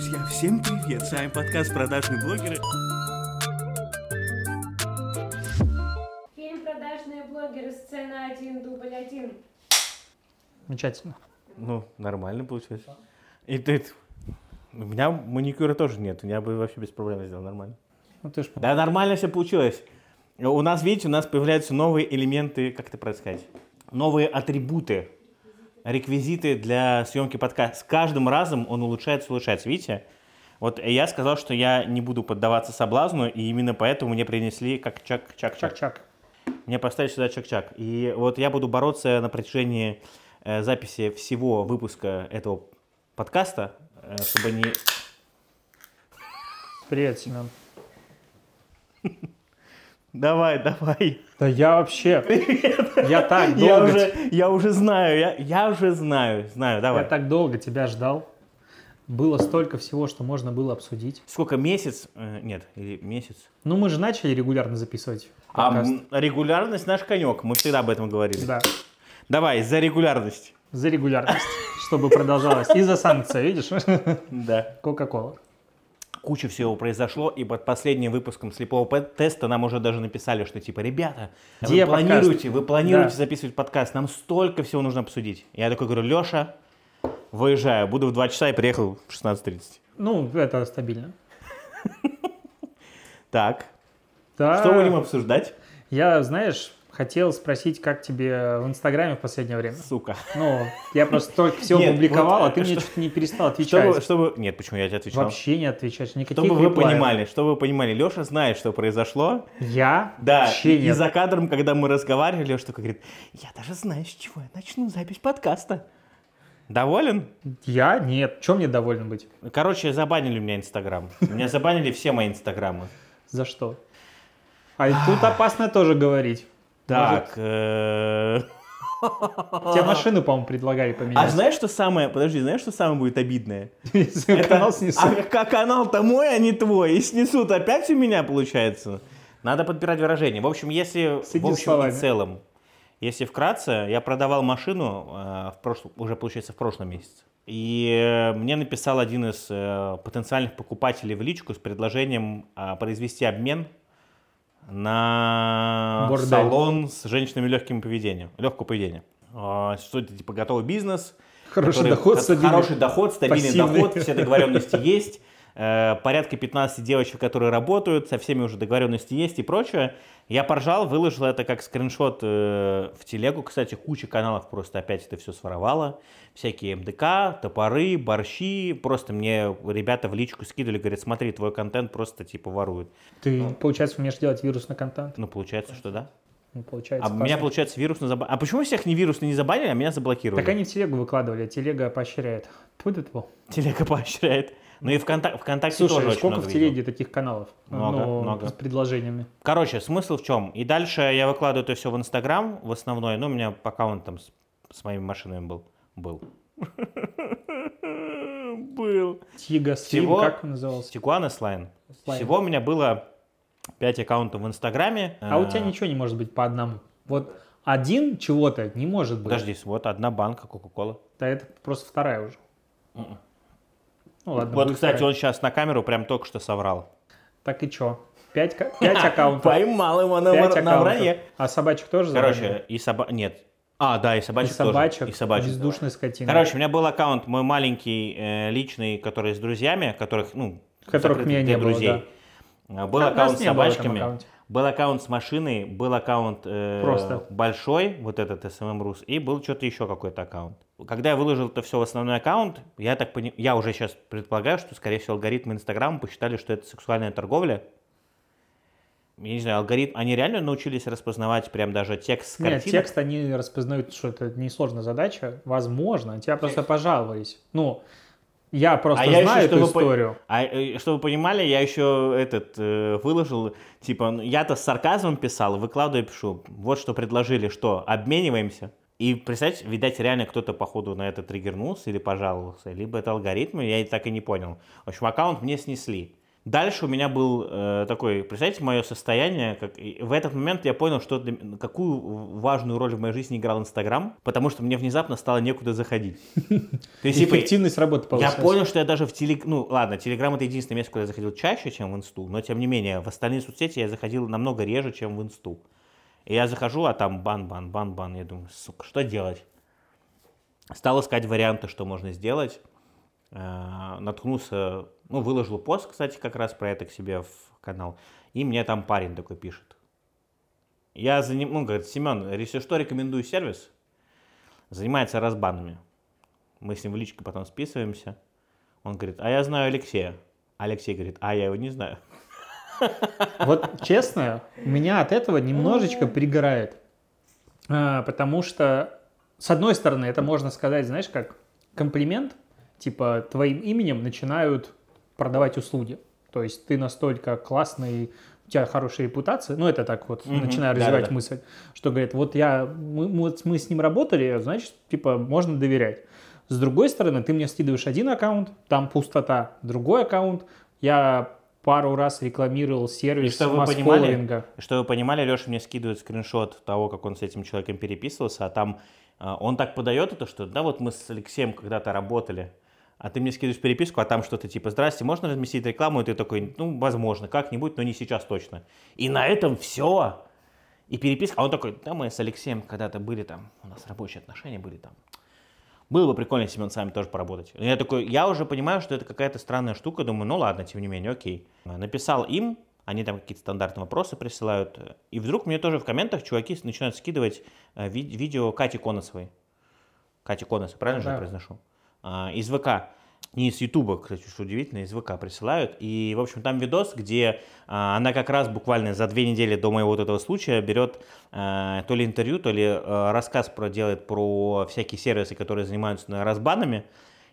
Друзья, всем привет! С вами подкаст «Продажные блогеры». Фильм «Продажные блогеры», сцена 1, дубль 1. Замечательно. Ну, нормально получилось. И ты... У меня маникюра тоже нет, я бы вообще без проблем сделал нормально. Ну ты ж Да, нормально все получилось. У нас, видите, у нас появляются новые элементы, как это сказать, новые атрибуты, реквизиты для съемки подкаста. С каждым разом он улучшается, улучшается. Видите? Вот я сказал, что я не буду поддаваться соблазну, и именно поэтому мне принесли как чак-чак-чак. чак-чак. Мне поставили сюда чак-чак. И вот я буду бороться на протяжении э, записи всего выпуска этого подкаста, э, чтобы не... Привет, Семен. Давай, давай. Да я вообще... Я так долго... Я уже, я уже знаю, я, я уже знаю, знаю, давай. Я так долго тебя ждал. Было столько всего, что можно было обсудить. Сколько, месяц? Э, нет, или месяц. Ну, мы же начали регулярно записывать А подкаст. м, регулярность наш конек, мы всегда об этом говорили. Да, Давай, за регулярность. за регулярность, чтобы продолжалось. И за санкции, видишь? Да. Кока-кола. Куча всего произошло, и под последним выпуском слепого теста нам уже даже написали, что типа, ребята, Где вы подкаст?» планируете, вы планируете Да. записывать подкаст, нам столько всего нужно обсудить. Я такой говорю, Леша, выезжаю, буду в 2 часа и приехал в 16.30. Ну, это стабильно. Так, что будем обсуждать? Я, знаешь, хотел спросить, как тебе в Инстаграме в последнее время. Сука. Ну, я просто столько всего Нет, публиковал, вот, а ты мне что- что-то не перестал отвечать. Чтобы, чтобы... Нет, почему я тебе отвечал? Вообще не отвечаешь. Никаких Чтобы вы понимали, чтобы вы понимали, Леша знает, что произошло. Я Да, вообще и нет. за кадром, когда мы разговаривали, Леша такой говорит, я даже знаю, с чего я начну запись подкаста. Доволен? Я нет. Чем мне доволен быть? Короче, забанили у меня Инстаграм. Меня забанили все мои Инстаграмы. За что? А тут опасно тоже говорить. Так, э, тебе машину, по-моему, предлагали а поменять. знаешь, что самое, подожди, знаешь, что самое будет обидное? Если канал снесут. А канал-то мой, а не твой, и снесут опять у меня, получается? Надо подбирать выражение. В общем, если С в общем словами. и целом, если вкратце, я продавал машину э, в прошлом, уже получается в прошлом месяце. И э, мне написал один из э, потенциальных покупателей в личку с предложением э, произвести обмен на Бордель. салон с женщинами легким поведением, легкого поведения. А, Что это типа готовый бизнес, Хороший который- доход, стабильный. Хороший доход, стабильный Пассивный. доход, все договоренности есть. э, Порядка 15 девочек, которые работают, со всеми уже договоренности есть и прочее. Я поржал, выложил это как скриншот э, в телегу. Кстати, куча каналов просто опять это все своровала. Всякие МДК, топоры, борщи. Просто мне ребята в личку скидывали, говорят, смотри, твой контент просто типа воруют. Ты, получается, умеешь делать вирусный контент? Ну, получается, что да. Ну, получается. А меня, классно. получается, вирусно забанили. А почему всех не вирусно не забанили, а меня заблокировали? Так они в телегу выкладывали, а телега поощряет. Тьфу-тьфу-тьфу. Телега поощряет. Ну и ВКонтак- ВКонтакте тоже Слушай, очень сколько много в телеге таких каналов? Много, Ну, много. С предложениями. Короче, смысл в чем? И дальше я выкладываю это все в Инстаграм, в основной. Ну, у меня аккаунт там с, с моими машинами был. Был. Был. Тига, Слим, как он назывался? Тигуан Слайн. Всего у меня было 5 аккаунтов в Инстаграме. А у Э, тебя ничего не может быть по одному. Вот один чего-то не может быть. Подожди, вот одна банка Кока-Кола. Да это просто вторая уже. Ну ладно. Вот, кстати, вторая. он сейчас на камеру прям только что соврал. Так и чё? Пять, пять аккаунтов. Поймал его на, на вранье. А собачек тоже забанили? Короче, и собак... Нет. А, да, и и собачек собачек, тоже. И собачек. бездушной скотины. Короче, у меня был аккаунт мой маленький, э, личный, который с друзьями, которых, ну, Которых меня не было, друзей. А, Был Нас аккаунт с собачками, был аккаунт с машиной, был аккаунт э, Просто. большой, вот этот SMM Rus, и был что-то еще какой-то аккаунт. Когда я выложил это все в основной аккаунт, я так пони- я уже сейчас предполагаю, что, скорее всего, алгоритмы Инстаграма посчитали, что это сексуальная торговля. Я не знаю, алгоритм, они реально научились распознавать прям даже текст с Нет, картинок? текст они распознают, что это несложная задача. Возможно, тебя просто пожаловались. Ну, я просто А я знаю еще, эту чтобы по- историю. А э, чтобы вы понимали, я еще этот э, выложил, типа, ну, я-то с сарказмом писал, выкладываю, пишу, вот что предложили, что, обмениваемся. И, представьте, видать, реально кто-то, походу, на это триггернулся или пожаловался, либо это алгоритмы, я и так и не понял. В общем, аккаунт мне снесли. Дальше у меня был э, такой, представляете, мое состояние, как и в этот момент я понял, что для какую важную роль в моей жизни играл Инстаграм, потому что мне внезапно стало некуда заходить. То есть, типа, Эффективность работы я повысилась. понял, что я даже в телег... Ну, ладно, Телеграм это единственное место, куда я заходил чаще, чем в Инсту, но тем не менее, в остальные соцсети я заходил намного реже, чем в Инсту. И я захожу, а там бан-бан, бан-бан. Я думаю, сука, что делать? Стал искать варианты, что можно сделать. Э, Наткнулся, ну, выложил пост, кстати, как раз про это к себе в канал. И мне там парень такой пишет. Я за ну, говорит, Семен, если что, рекомендую сервис. Занимается разбанами. Мы с ним в личке потом списываемся. Он говорит, а я знаю Алексея. Алексей говорит, а я его не знаю. Вот честно, меня от этого немножечко пригорает. А, Потому что, с одной стороны, это можно сказать, знаешь, как комплимент, типа твоим именем начинают продавать услуги. То есть ты настолько классный, у тебя хорошая репутация, ну это так вот, Мгм, начинаю развивать мысль, что говорит, вот я, мы, мы вот мы с ним работали, значит, типа, можно доверять. С другой стороны, ты мне скидываешь один аккаунт, там пустота, другой аккаунт, я пару раз рекламировал сервис И что вы понимали, что вы понимали, Леша мне скидывает скриншот того, как он с этим человеком переписывался, а там э, он так подает это, что да, вот мы с Алексеем когда-то работали, а ты мне скидываешь переписку, а там что-то типа, здрасте, можно разместить рекламу? И ты такой, ну, возможно, как-нибудь, но не сейчас точно. И на этом все. И переписка, а он такой, да, мы с Алексеем когда-то были там, у нас рабочие отношения были там. Было бы прикольно, Семен, с вами тоже поработать. Я такой, я уже понимаю, что это какая-то странная штука, думаю, ну ладно, тем не менее, окей. Написал им, они там какие-то стандартные вопросы присылают, и вдруг мне тоже в комментах чуваки начинают скидывать э, ви- видео Кати Коносовой. Кати Коносовой, правильно же я Да. произношу? А, из ВК. Не из Ютуба, кстати, что удивительно, из ВК присылают. И, в общем, там видос, где а, она как раз буквально за две недели до моего вот этого случая берет э, то ли интервью, то ли э, рассказ про, делает про всякие сервисы, которые занимаются на разбанами.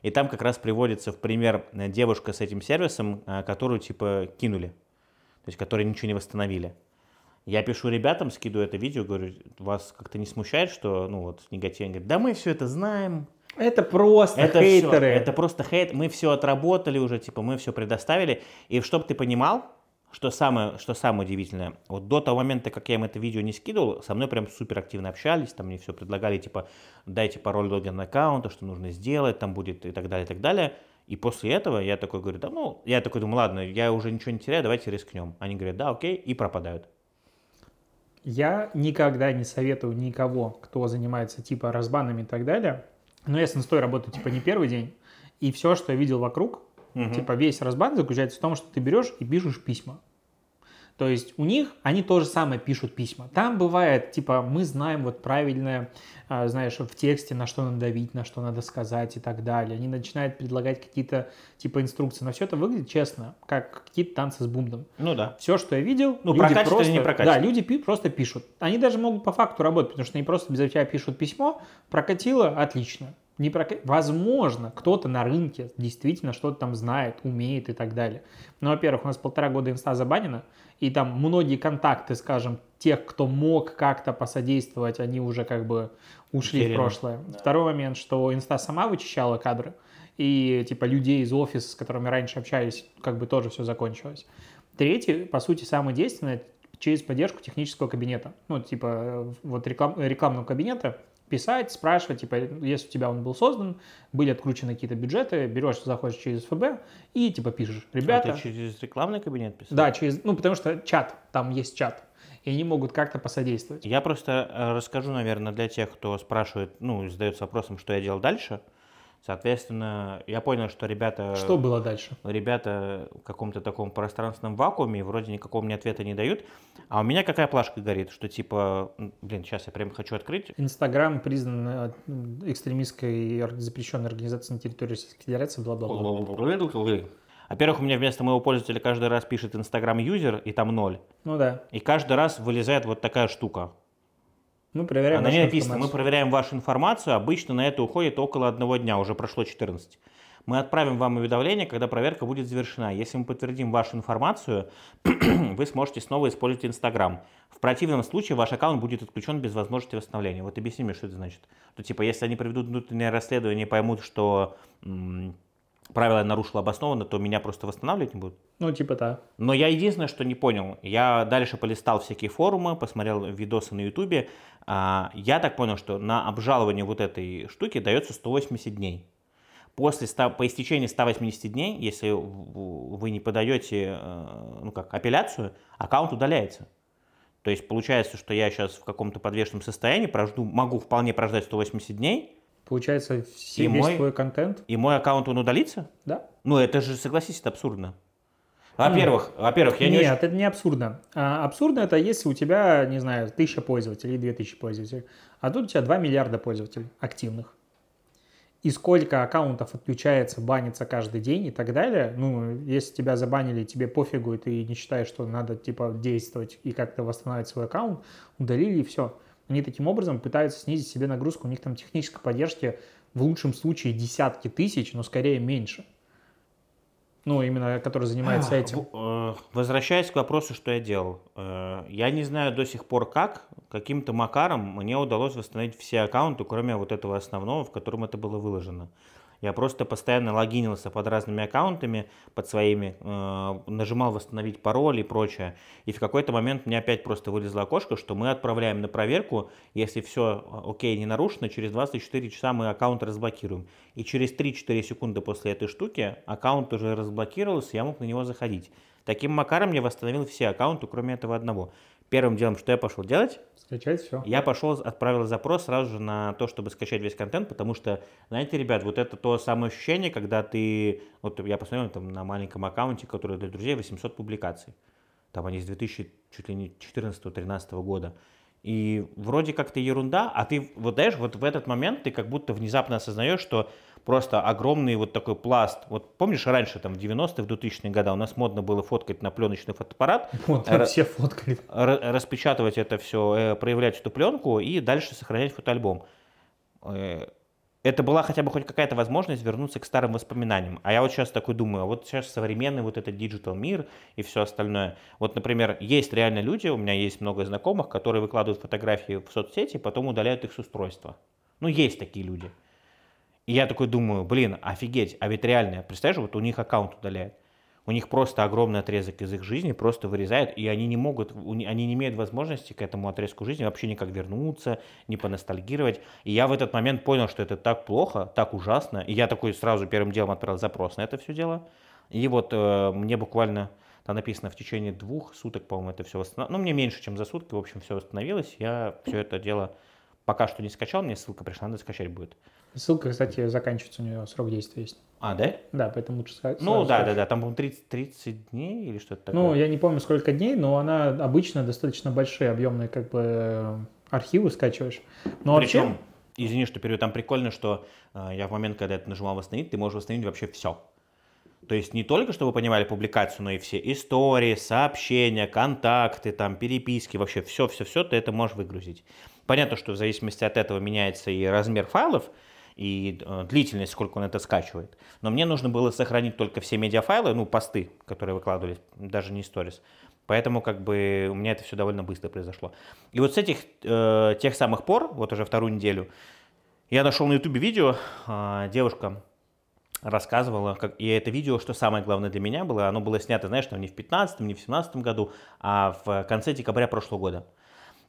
И там как раз приводится в пример э, девушка с этим сервисом, э, которую типа кинули. То есть, которые ничего не восстановили. Я пишу ребятам, скидываю это видео, говорю, вас как-то не смущает, что, ну вот, негатив? Они говорят, да мы все это знаем, Это просто это хейтеры. всё, это просто хейт. Мы все отработали уже, типа, мы все предоставили. И чтобы ты понимал, что самое, что самое удивительное, вот до того момента, как я им это видео не скидывал, со мной прям супер активно общались, там мне все предлагали, типа, дайте пароль логин аккаунта, что нужно сделать, там будет и так далее, и так далее. И после этого я такой говорю, да, ну, я такой думаю, ладно, я уже ничего не теряю, давайте рискнем. Они говорят, да, окей, и пропадают. Я никогда не советую никого, кто занимается типа разбанами и так далее. Но я с инстой работаю типа не первый день. И все, что я видел вокруг, Мгм. типа весь разбан заключается в том, что ты берешь и пишешь письма. То есть у них они то же самое пишут письма. Там бывает, типа, мы знаем вот правильное, а, знаешь, в тексте, на что надо давить, на что надо сказать и так далее. Они начинают предлагать какие-то, типа, инструкции. Но все это выглядит честно, как какие-то танцы с бумбом. Ну да. Все, что я видел, Ну, люди просто, не прокачивают. да, люди пи- просто пишут. Они даже могут по факту работать, потому что они просто без тебя пишут письмо, прокатило, отлично. Не прока- Возможно, кто-то на рынке действительно что-то там знает, умеет и так далее. Но, во-первых, у нас полтора года инста забанена, и там многие контакты, скажем, тех, кто мог как-то посодействовать, они уже как бы ушли Утеряны. в прошлое. Второй момент, что инста сама вычищала кадры, и типа людей из офиса, с которыми раньше общались, как бы тоже все закончилось. Третий, по сути, самое действенное, через поддержку технического кабинета. Ну, типа, вот реклам, рекламного кабинета писать, спрашивать, типа, если у тебя он был создан, были откручены какие-то бюджеты, берешь, заходишь через ФБ и, типа, пишешь, ребята... А ты через рекламный кабинет писал? Да, через, ну, потому что чат, там есть чат, и они могут как-то посодействовать. Я просто э, расскажу, наверное, для тех, кто спрашивает, ну, задается вопросом, что я делал дальше. Соответственно, я понял, что ребята... Что было дальше? Ребята в каком-то таком пространственном вакууме, вроде никакого мне ответа не дают. А у меня какая плашка горит, что типа, блин, сейчас я прям хочу открыть. Инстаграм признан э, экстремистской ор- запрещенной организацией на территории Российской Федерации, бла-бла-бла. Во-первых, у меня вместо моего пользователя каждый раз пишет Инстаграм юзер, и там ноль. Ну да. И каждый раз вылезает вот такая штука. Мы проверяем А на ней вашу написано, мы информацию. проверяем вашу информацию, обычно на это уходит около одного дня, уже прошло 14. Мы отправим вам уведомление, когда проверка будет завершена. Если мы подтвердим вашу информацию, вы сможете снова использовать Инстаграм. В противном случае ваш аккаунт будет отключен без возможности восстановления. Вот объясни мне, что это значит. То типа, если они проведут внутреннее расследование и поймут, что м, правила я нарушил обоснованно, то меня просто восстанавливать не будут. Ну, типа да. Но я единственное, что не понял, я дальше полистал всякие форумы, посмотрел видосы на ютубе, а, я так понял, что на обжалование вот этой штуки дается 180 дней. После 100, по истечении 180 дней, если вы не подаете э, ну как, апелляцию, аккаунт удаляется. То есть получается, что я сейчас в каком-то подвешенном состоянии прожду, могу вполне прождать 180 дней, Получается, все, И весь мой- твой контент, и мой аккаунт он удалится? да? Ну это же, согласись, это абсурдно. Во-первых, во-первых, я не Нет, очень- это не абсурдно. А, абсурдно это если у тебя, не знаю, тысяча пользователей две тысячи пользователей, а тут у тебя 2 миллиарда пользователей активных. И сколько аккаунтов отключается, банится каждый день и так далее. Ну, если тебя забанили, тебе пофигу, и ты не считаешь, что надо, типа, действовать и как-то восстановить свой аккаунт, удалили и все. Они таким образом пытаются снизить себе нагрузку. У них там технической поддержки в лучшем случае десятки тысяч, но скорее меньше. Ну, именно который занимается этим. э, Возвращаясь к вопросу, что я делал. Э, Я не знаю до сих пор как, каким-то макаром мне удалось восстановить все аккаунты, кроме вот этого основного, в котором это было выложено. Я просто постоянно логинился под разными аккаунтами, под своими, э, нажимал восстановить пароль и прочее. И в какой-то момент мне опять просто вылезло окошко, что мы отправляем на проверку, если все окей, не нарушено, через 24 часа мы аккаунт разблокируем. И через 3-4 секунды после этой штуки аккаунт уже разблокировался, я мог на него заходить. Таким макаром я восстановил все аккаунты, кроме этого одного. Первым делом, что я пошел делать, Скачать все. я пошел, отправил запрос сразу же на то, чтобы скачать весь контент, потому что, знаете, ребят, вот это то самое ощущение, когда ты, вот я посмотрел там на маленьком аккаунте, который для друзей 800 публикаций. Там они с 2000, чуть ли не 14-13 года. И вроде как-то ерунда, а ты, вот знаешь, вот в этот момент ты как будто внезапно осознаешь, что просто огромный вот такой пласт. Вот помнишь, раньше, там, в 90-е, в 2000-е годы у нас модно было фоткать на пленочный фотоаппарат, Вот, Ра- все фоткали. ра- распечатывать это все, проявлять эту пленку и дальше сохранять фотоальбом. Э, Это была хотя бы хоть какая-то возможность вернуться к старым воспоминаниям. А я вот сейчас такой думаю, а вот сейчас современный вот этот digital мир и все остальное. Вот, например, есть реально люди, у меня есть много знакомых, которые выкладывают фотографии в соцсети, потом удаляют их с устройства. Ну, есть такие люди. И я такой думаю, блин, офигеть, а ведь реально, представляешь, вот у них аккаунт удаляют. У них просто огромный отрезок из их жизни просто вырезают, и они не могут, они не имеют возможности к этому отрезку жизни вообще никак вернуться, не поностальгировать. И я в этот момент понял, что это так плохо, так ужасно. И я такой сразу первым делом отправил запрос на это все дело. И вот э, мне буквально там написано в течение двух суток, по-моему, это все восстановилось. Ну, мне меньше, чем за сутки, в общем, все восстановилось. Я все это дело пока что не скачал, мне ссылка пришла, надо скачать будет. Ссылка, кстати, заканчивается, у нее срок действия есть. А, да? Да, поэтому лучше сказать. Ну, да, да, да, там, по-моему, 30, 30 дней или что-то такое. Ну, я не помню, сколько дней, но она обычно достаточно большие, объемные как бы архивы скачиваешь. Но вообще, Причем, извини, что перейду, там прикольно, что э, я в момент, когда это нажимал восстановить, ты можешь восстановить вообще все. То есть не только, чтобы вы понимали публикацию, но и все истории, сообщения, контакты, там, переписки, вообще все-все-все ты это можешь выгрузить. Понятно, что в зависимости от этого меняется и размер файлов, и э, длительность, сколько он это скачивает. Но мне нужно было сохранить только все медиафайлы, ну, посты, которые выкладывались, даже не сторис. Поэтому как бы у меня это все довольно быстро произошло. И вот с этих э, тех самых пор, вот уже вторую неделю, я нашел на ютубе видео, а, девушка рассказывала, как, и это видео, что самое главное для меня было, оно было снято, знаешь, там не в 15 не в 17 году, а в конце декабря прошлого года.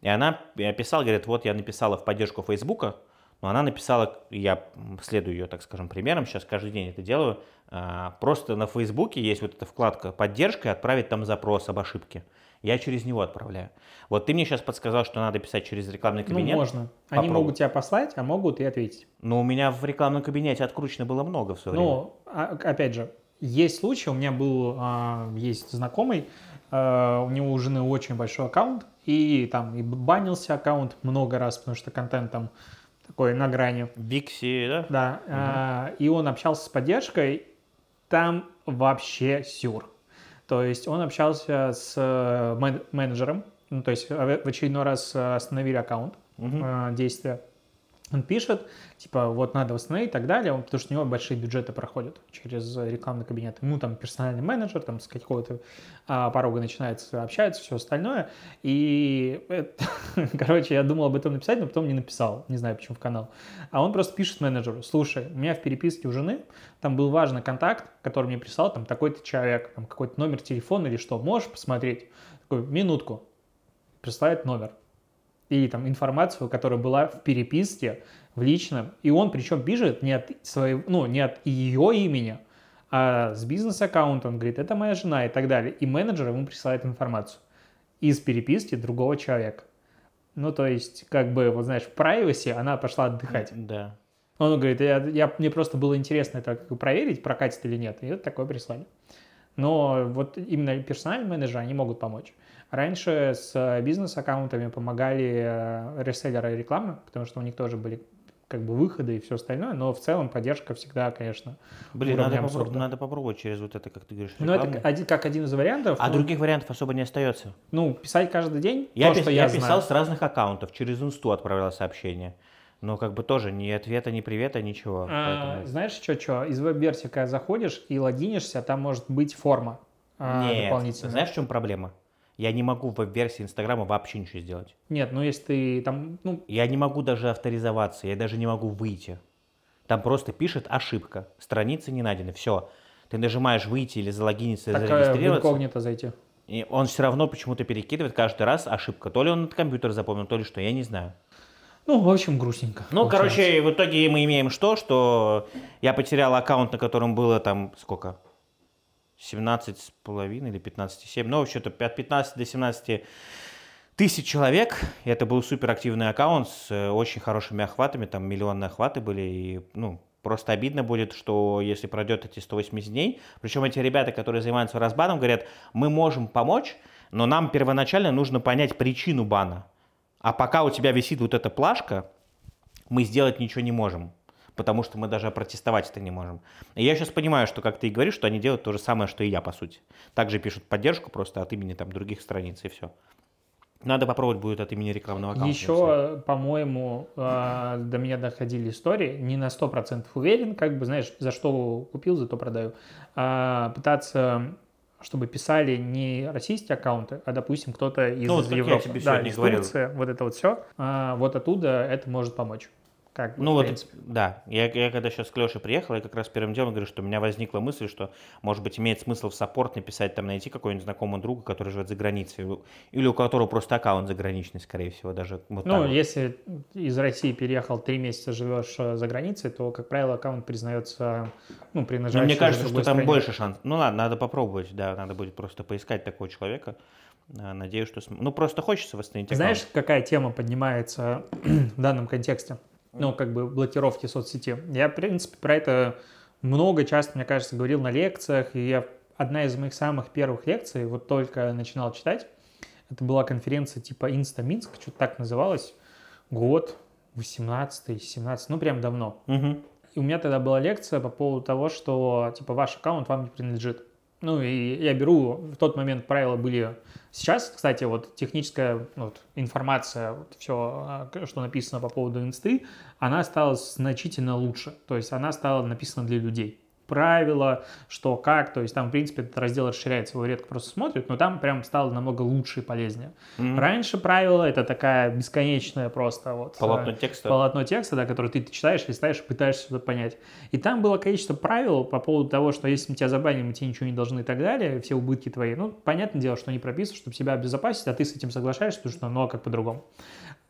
И она э, писала, говорит, вот я написала в поддержку Фейсбука, но она написала, я следую ее, так скажем, примером, сейчас каждый день это делаю, а, просто на Фейсбуке есть вот эта вкладка «Поддержка» и отправить там запрос об ошибке. Я через него отправляю. Вот ты мне сейчас подсказал, что надо писать через рекламный ну, кабинет. можно. Они Попробуй. могут тебя послать, а могут и ответить. Но у меня в рекламном кабинете откручено было много в свое время. Ну, опять же, есть случай, у меня был, а, есть знакомый, а, у него у жены очень большой аккаунт, и там и банился аккаунт много раз, потому что контент там такой на грани. Бикси, да? Да, а, и он общался с поддержкой, там вообще сюр. То есть он общался с э, мен- менеджером, ну, то есть в в очередной раз э, остановили аккаунт Мгм. э, действия. Он пишет, типа, вот надо восстановить и так далее, он- потому что у него большие бюджеты проходят через рекламный кабинет. Ему там персональный менеджер, там с какого-то а, порога начинается, общается, все остальное. И, это- короче, я думал об этом написать, но потом не написал, не знаю, почему в канал. А он просто пишет менеджеру, слушай, у меня в переписке у жены там был важный контакт, который мне прислал, там такой-то человек, там какой-то номер телефона или что, можешь посмотреть? Такой, минутку, присылает номер или там информацию, которая была в переписке, в личном, и он причем пишет не от своего, ну, не от ее имени, а с бизнес-аккаунта, он говорит, это моя жена и так далее, и менеджер ему присылает информацию из переписки другого человека. Ну, то есть, как бы, вот знаешь, в privacy она пошла отдыхать. Да. Он говорит, я, я- мне просто было интересно это проверить, прокатит или нет, и вот такое прислали. Но вот именно персональные менеджеры, они могут помочь. Раньше с бизнес-аккаунтами помогали э, реселлеры рекламы, потому что у них тоже были как бы выходы и все остальное, но в целом поддержка всегда, конечно. Блин, надо, попро- абсурда. надо попробовать через вот это, как ты говоришь, Ну, это один, как один из вариантов. А ну, других вариантов особо не остается. Ну, писать каждый день, Я, то, пис- что я я, писал знаю. с разных аккаунтов, через инсту отправлял сообщения. Но как бы тоже ни ответа, ни привета, ничего. А, Поэтому- знаешь, что, что? Из веб-версии, когда заходишь и логинишься, там может быть форма а, Нет, дополнительная. знаешь, в чем проблема? Я не могу в веб-версии Инстаграма вообще ничего сделать. Нет, ну если ты там, ну, Я не могу даже авторизоваться, я даже не могу выйти. Там просто пишет ошибка, страница не найдена, все. Ты нажимаешь выйти или залогиниться, так зарегистрироваться, инкогнито зайти. и он все равно почему-то перекидывает каждый раз ошибка. То ли он этот компьютер запомнил, то ли что, я не знаю. Ну, в общем, грустненько. Ну, получается. короче, в итоге мы имеем что? Что я потерял аккаунт, на котором было там сколько? 17 с половиной или 15,7. Ну, вообще-то от 15 до 17 тысяч человек. И это был суперактивный аккаунт с э, очень хорошими охватами. Там миллионные охваты были. И, ну, просто обидно будет, что если пройдет эти 180 дней, причем эти ребята, которые занимаются разбаном, говорят, мы можем помочь, но нам первоначально нужно понять причину бана. А пока у тебя висит вот эта плашка, мы сделать ничего не можем, потому что мы даже протестовать это не можем. И я сейчас понимаю, что, как ты и говоришь, что они делают то же самое, что и я, по сути. Также пишут поддержку просто от имени там других страниц, и все. Надо попробовать будет от имени рекламного аккаунта. Еще, по-моему, э, до меня доходили истории, не на 100% уверен, как бы, знаешь, за что купил, за то продаю. А, пытаться, чтобы писали не российские аккаунты, а, допустим, кто-то из Ну, вот как я Европы. тебе да, из говорил. Турции, вот это вот все. вот оттуда это может помочь. Бы, Ну вот, принципе. да, я, я когда сейчас к Леше приехал, я как раз первым делом говорю, что у меня возникла мысль, что, может быть, имеет смысл в саппорт написать, там, найти какого-нибудь знакомого друга, который живет за границей, или- у которого просто аккаунт заграничный, скорее всего, даже вот Ну, так вот. если из России переехал, три месяца живешь э, за границей, то, как правило, аккаунт признается, ну, принадлежащим Ну, мне кажется, что там стране. больше шанс. Ну ладно, надо попробовать, да, надо будет просто поискать такого человека. А, Надеюсь, что... Ну, просто хочется восстановить Знаешь, аккаунт. какая тема поднимается в данном контексте? Ну, как бы блокировки соцсети. Я, в принципе, про это много, часто, мне кажется, говорил на лекциях, и я одна из моих самых первых лекций, вот только начинал читать, это была конференция типа Инста Минск, что-то так называлось, год, 18 17 ну, прям давно. Мгм. И у меня тогда была лекция по поводу того, что типа ваш аккаунт вам не принадлежит. Ну и я беру, в тот момент правила были... Сейчас, кстати, вот техническая ну, вот, информация, вот все, что написано по поводу инсты, она стала значительно лучше. То есть она стала написана для людей. Правила, что, как, то есть там, в принципе, этот раздел расширяется, его редко просто смотрят, но там прям стало намного лучше и полезнее. Мгм. Раньше правила это такая бесконечная просто вот... э, Полотно текста. полотно текста, да, который ты читаешь, листаешь, пытаешься что-то понять. И там было количество правил по поводу того, что если мы тебя забанили, мы тебе ничего не должны и так далее, все убытки твои. Ну, понятное дело, что они прописаны, чтобы себя обезопасить, а ты с этим соглашаешься, потому что, ну, а как по-другому.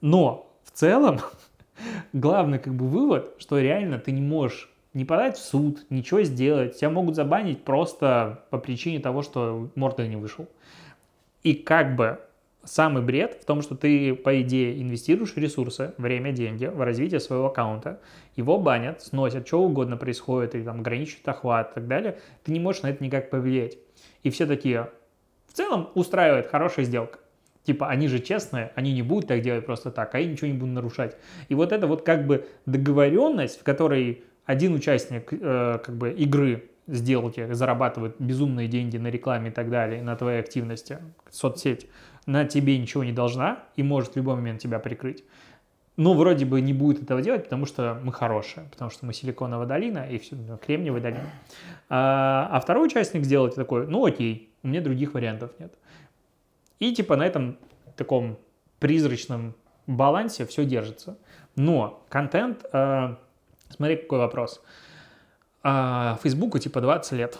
Но в целом главный как бы вывод, что реально ты не можешь не подать в суд, ничего сделать. Тебя могут забанить просто по причине того, что морда не вышел. И как бы самый бред в том, что ты, по идее, инвестируешь ресурсы, время, деньги в развитие своего аккаунта. Его банят, сносят, что угодно происходит, или там ограничивают охват и так далее. Ты не можешь на это никак повлиять. И все такие, в целом, устраивает хорошая сделка. Типа, они же честные, они не будут так делать просто так, а я ничего не буду нарушать. И вот это вот как бы договоренность, в которой один участник э, как бы игры сделки зарабатывает безумные деньги на рекламе и так далее, на твоей активности, соцсеть, на тебе ничего не должна и может в любой момент тебя прикрыть. ну, вроде бы не будет этого делать, потому что мы хорошие, потому что мы силиконовая долина и все, ну, кремниевая долина. А, а второй участник сделает такой, ну окей, у меня других вариантов нет. И типа на этом таком призрачном балансе все держится. Но контент, э, смотри, какой вопрос. А, Фейсбуку типа 20 лет,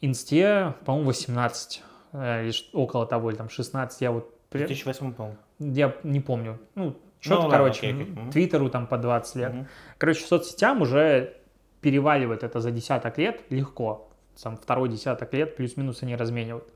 Инсте, по-моему, 18, э, или около того, или там 16, я вот... В при- 2008, по-моему. Я не помню. Ну, что-то, ладно, короче, окей, окей. Твиттеру там по 20 лет. Мгм. Короче, соцсетям уже переваливает это за десяток лет легко. Там второй десяток лет плюс-минус они разменивают.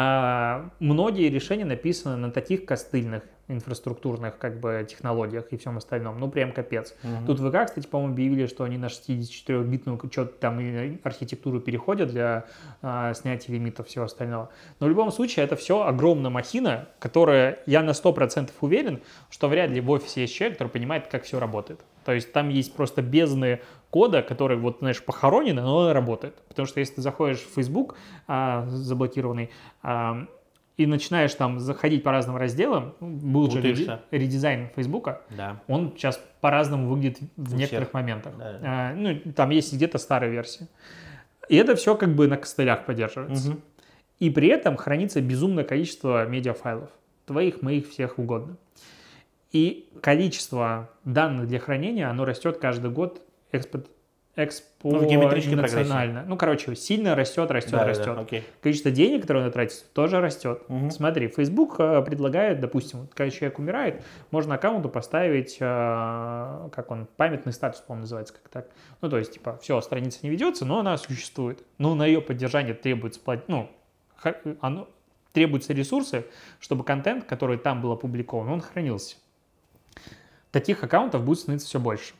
А, многие решения написаны на таких костыльных инфраструктурных как бы технологиях и всем остальном. Ну, прям капец. Мгм. Тут ВК, кстати, по-моему, объявили, что они на 64-битную что-то там архитектуру переходят для а, снятия лимитов всего остального. Но в любом случае это все огромная махина, которая, я на 100% уверен, что вряд ли в офисе есть человек, который понимает, как все работает. То есть там есть просто бездны кода, который, вот, знаешь, похоронены, но работает. Потому что если ты заходишь в Facebook а, заблокированный, а, и начинаешь там заходить по разным разделам, ну, был же Путаешься. реди- редизайн Фейсбука, Да. он сейчас по-разному выглядит в У некоторых моментах. Да. А, ну, там есть где-то старая версия. И это все как бы на костылях поддерживается. Мгм. И при этом хранится безумное количество медиафайлов. Твоих, моих, всех угодно. И количество данных для хранения, оно растет каждый год экспо... Ну, геометрической экспоненциально. Ну, короче, сильно растет, растет, Да, да, да, растет. окей. Количество денег, которое надо тратить, тоже растет. Мгм. Смотри, Facebook э, предлагает, допустим, вот когда человек умирает, можно аккаунту поставить, э, как он, памятный статус, по-моему, называется, как так. Ну, то есть, типа, все, страница не ведется, но она существует. Но на ее поддержание требуется, плат- ну, оно, требуются ресурсы, чтобы контент, который там был опубликован, он хранился. Таких аккаунтов будет становиться все больше.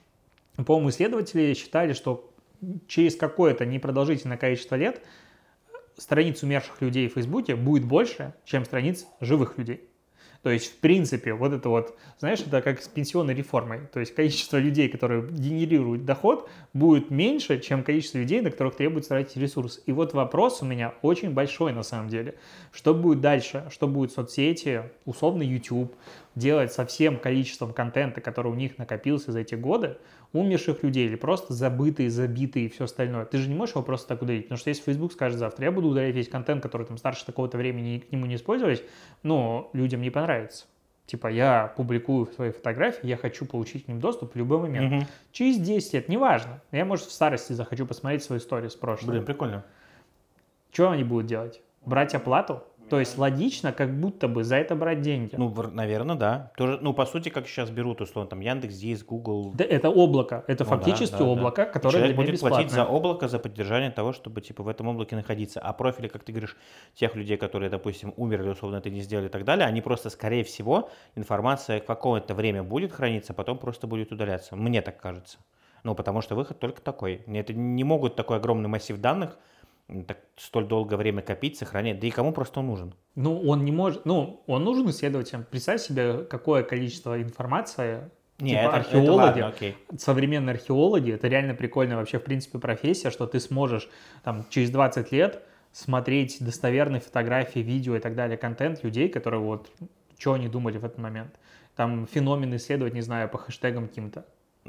По-моему, исследователи считали, что через какое-то непродолжительное количество лет страниц умерших людей в Фейсбуке будет больше, чем страниц живых людей. То есть, в принципе, вот это вот, знаешь, это как с пенсионной реформой. То есть, количество людей, которые генерируют доход, будет меньше, чем количество людей, на которых требуется тратить ресурс. И вот вопрос у меня очень большой на самом деле. Что будет дальше? Что будет соцсети, условно YouTube, делать со всем количеством контента, который у них накопился за эти годы, умерших людей или просто забытые, забитые и все остальное. Ты же не можешь его просто так удалить, потому что если Facebook скажет завтра, я буду удалять весь контент, который там старше такого-то времени к нему не использовать, ну, людям не понравится. Типа, я публикую свои фотографии, я хочу получить к ним доступ в любой момент. Мгм. Через 10 лет, неважно. Я, может, в старости захочу посмотреть свою историю с прошлого. Блин, прикольно. Что они будут делать? Брать оплату? То есть логично, как будто бы за это брать деньги. Ну, наверное, да. Тоже, ну, по сути, как сейчас берут, условно, там, Яндекс, Диск, Google. Да, это облако, это Ну да, фактически да, да. облако, И которое Человек для будет платить бесплатное. за облако, за поддержание того, чтобы, типа, в этом облаке находиться. А профили, как ты говоришь, тех людей, которые, допустим, умерли, условно, это не сделали и так далее, они просто, скорее всего, информация в какое-то время будет храниться, а потом просто будет удаляться. Мне так кажется. Ну, потому что выход только такой. Это не могут такой огромный массив данных так столь долгое время копить, сохранять. Да и кому просто он нужен? Ну, он не может, ну, он нужен исследователям. Представь себе, какое количество информации Не, Типа это, это археологи. ладно, окей. современные археологи, это реально прикольная вообще, в принципе, профессия, что ты сможешь там через 20 лет смотреть достоверные фотографии, видео и так далее, контент людей, которые вот, что они думали в этот момент. Там феномен исследовать, не знаю, по хэштегам каким-то.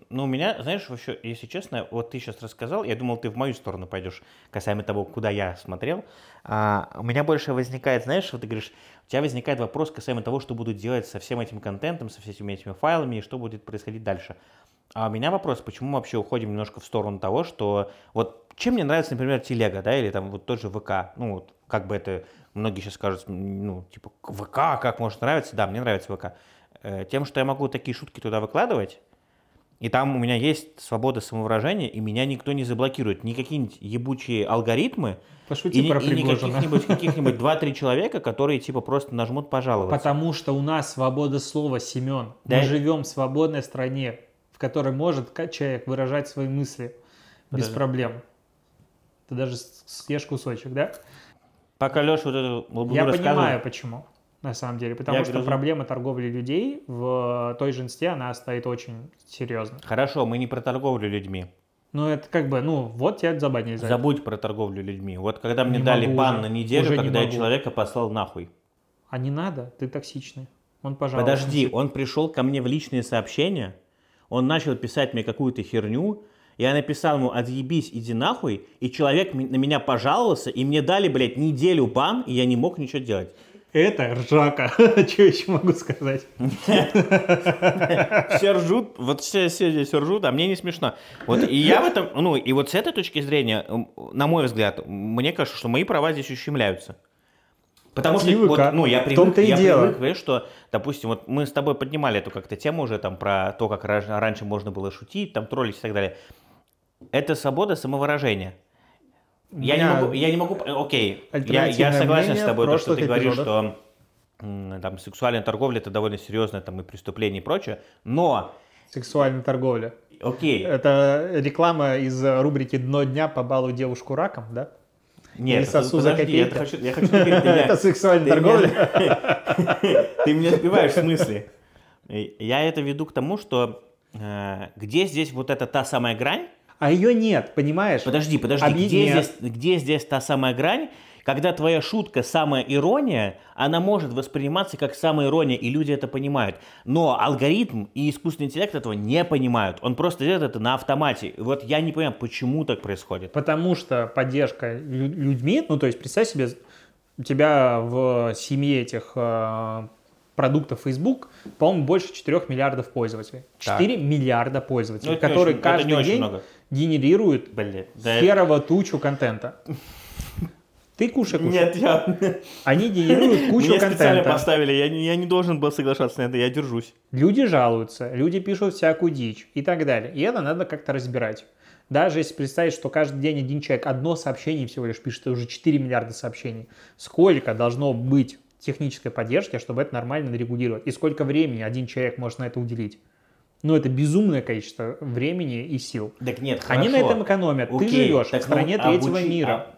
Ну, у меня, знаешь, вообще, если честно, вот ты сейчас рассказал, я думал, ты в мою сторону пойдешь, касаемо того, куда я смотрел. А, у меня больше возникает, знаешь, вот ты говоришь, у тебя возникает вопрос касаемо того, что будут делать со всем этим контентом, со всеми этими файлами, и что будет происходить дальше. А у меня вопрос, почему мы вообще уходим немножко в сторону того, что вот чем мне нравится, например, телега, да, или там вот тот же ВК, ну, вот, как бы это, многие сейчас скажут, ну, типа, ВК, как может нравиться? Да, мне нравится ВК. Э, Тем, что я могу такие шутки туда выкладывать, и там у меня есть свобода самовыражения, и меня никто не заблокирует. Ни какие-нибудь ебучие алгоритмы, Пошути и, про и не каких-нибудь, каких-нибудь 2-3 человека, которые типа просто нажмут пожаловаться. Потому что у нас свобода слова, Семен. Да. Мы живем в свободной стране, в которой может человек выражать свои мысли без Подожди. проблем. Ты даже съешь кусочек, да? Пока Леша вот эту Я рассказывал, понимаю, почему. На самом деле. Потому Я что грызу. проблема торговли людей в той же инсте, она стоит очень серьезно. Хорошо, мы не про торговлю людьми. Ну, это как бы, ну, вот тебя забанили за это. Забудь про торговлю людьми. Вот когда мне Не дали могу бан уже. на неделю, Уже не когда я могу. человека послал нахуй. А не надо, ты токсичный. Он пожаловался. Подожди, он пришел ко мне в личные сообщения, он начал писать мне какую-то херню, я написал ему «отъебись, иди нахуй», и человек на меня пожаловался, и мне дали, блядь, неделю бан, и я не мог ничего делать. Это ржака. Что еще могу сказать? Все ржут, вот все, все здесь ржут, а мне не смешно. Вот и я в этом, ну, и вот с этой точки зрения, на мой взгляд, мне кажется, что мои права здесь ущемляются. Потому что, Привык, вот, а? ну, я привык, и я дело. привык, понимаешь, что, допустим, вот мы с тобой поднимали эту как-то тему уже там про то, как ра- раньше можно было шутить, там троллить и так далее. Это свобода самовыражения. Я не могу, я не могу, окей, я, я согласен с тобой, то, что ты говоришь, эпизодов. что там сексуальная торговля это довольно серьезное там и преступление и прочее, но, Сексуальная торговля. окей, Это реклама из рубрики «Дно дня. Побалуй девушку раком», да? нет, или сосу за подожди, я копейки. хочу, я хочу Это сексуальная торговля. Ты меня сбиваешь в смысле. Я это веду к тому, что э, где здесь вот эта та самая грань, А ее нет, понимаешь? Подожди, подожди, Объ- где нет. здесь, где здесь та самая грань, когда твоя шутка самая ирония, она может восприниматься как самая ирония, и люди это понимают. Но алгоритм и искусственный интеллект этого не понимают. Он просто делает это на автомате. Вот я не понимаю, почему так происходит. Потому что поддержка лю- людьми, ну то есть представь себе, у тебя в семье этих продуктов Facebook, по-моему, больше 4 миллиардов пользователей. Так. 4 миллиарда пользователей, Ну, которые очень- каждый день много. генерируют Блин, да херово тучу контента. Ты кушай, кушай. Нет, я... Они генерируют кучу Мне специально контента. поставили, я я не должен был соглашаться на это, я держусь. Люди жалуются, люди пишут всякую дичь и так далее. И это надо как-то разбирать. Даже если представить, что каждый день один человек одно сообщение всего лишь пишет, это уже 4 миллиарда сообщений. Сколько должно быть технической поддержки, чтобы это нормально регулировать? И сколько времени один человек может на это уделить? Ну, это безумное количество времени и сил. Так нет, Они на хорошо. этом экономят. Ты Окей, живешь так в стране ну, третьего обучи- мира. а-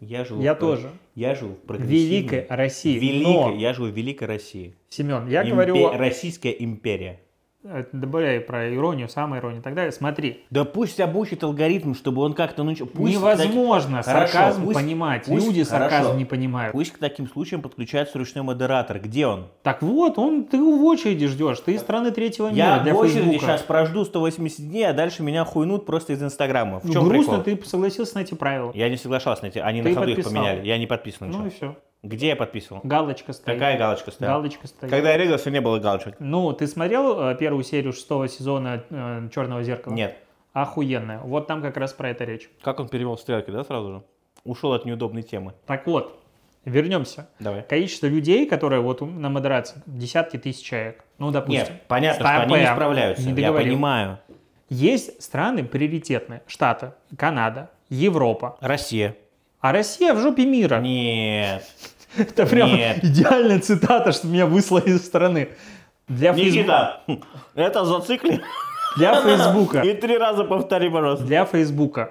Я живу Я в тоже. Я живу в прогрессивной... Великой России. Великой, Но, я живу в Великой России. Семен, я Импе- говорю, Российская империя. Добавляю про иронию, самоиронию и так далее. Смотри, Да пусть обучит алгоритм, чтобы он как-то научил. Пусть, Невозможно хорошо, сарказм пусть- понимать. пусть- Люди хорошо. сарказм не понимают. Пусть к таким случаям подключается ручной модератор. Где он? Так вот, он, ты в очереди ждешь. Ты из страны третьего мира Я для в очереди Фейсбука. сейчас прожду 180 дней, а дальше меня хуйнут просто из Инстаграма. В чем грустно, прикол? ты согласился на эти правила. Я не соглашался на эти, они Ты на ходу их подписал. поменяли. Я не подписан Ну и все. Где я подписывал? Галочка стоит. Какая галочка стояла? Галочка стоит. Когда я резался, не было галочек. Ну, ты смотрел э, первую серию шестого сезона э, Черного зеркала? Нет. Охуенная. Вот там как раз про это речь. Как он перевел стрелки, да, сразу же? Ушел от неудобной темы. Так вот, вернемся. Давай. Количество людей, которые вот на модерации, десятки тысяч человек. Ну, допустим. Нет, понятно, что они не справляются. Не я договорил. понимаю. Есть страны приоритетные. Штаты, Канада, Европа. Россия. А Россия в жопе мира. Нет. Это прям Нет. идеальная цитата, что меня выслали из страны. Для, Никита, это зацикли для Фейсбука. и три раза повтори, пожалуйста. Для Фейсбука.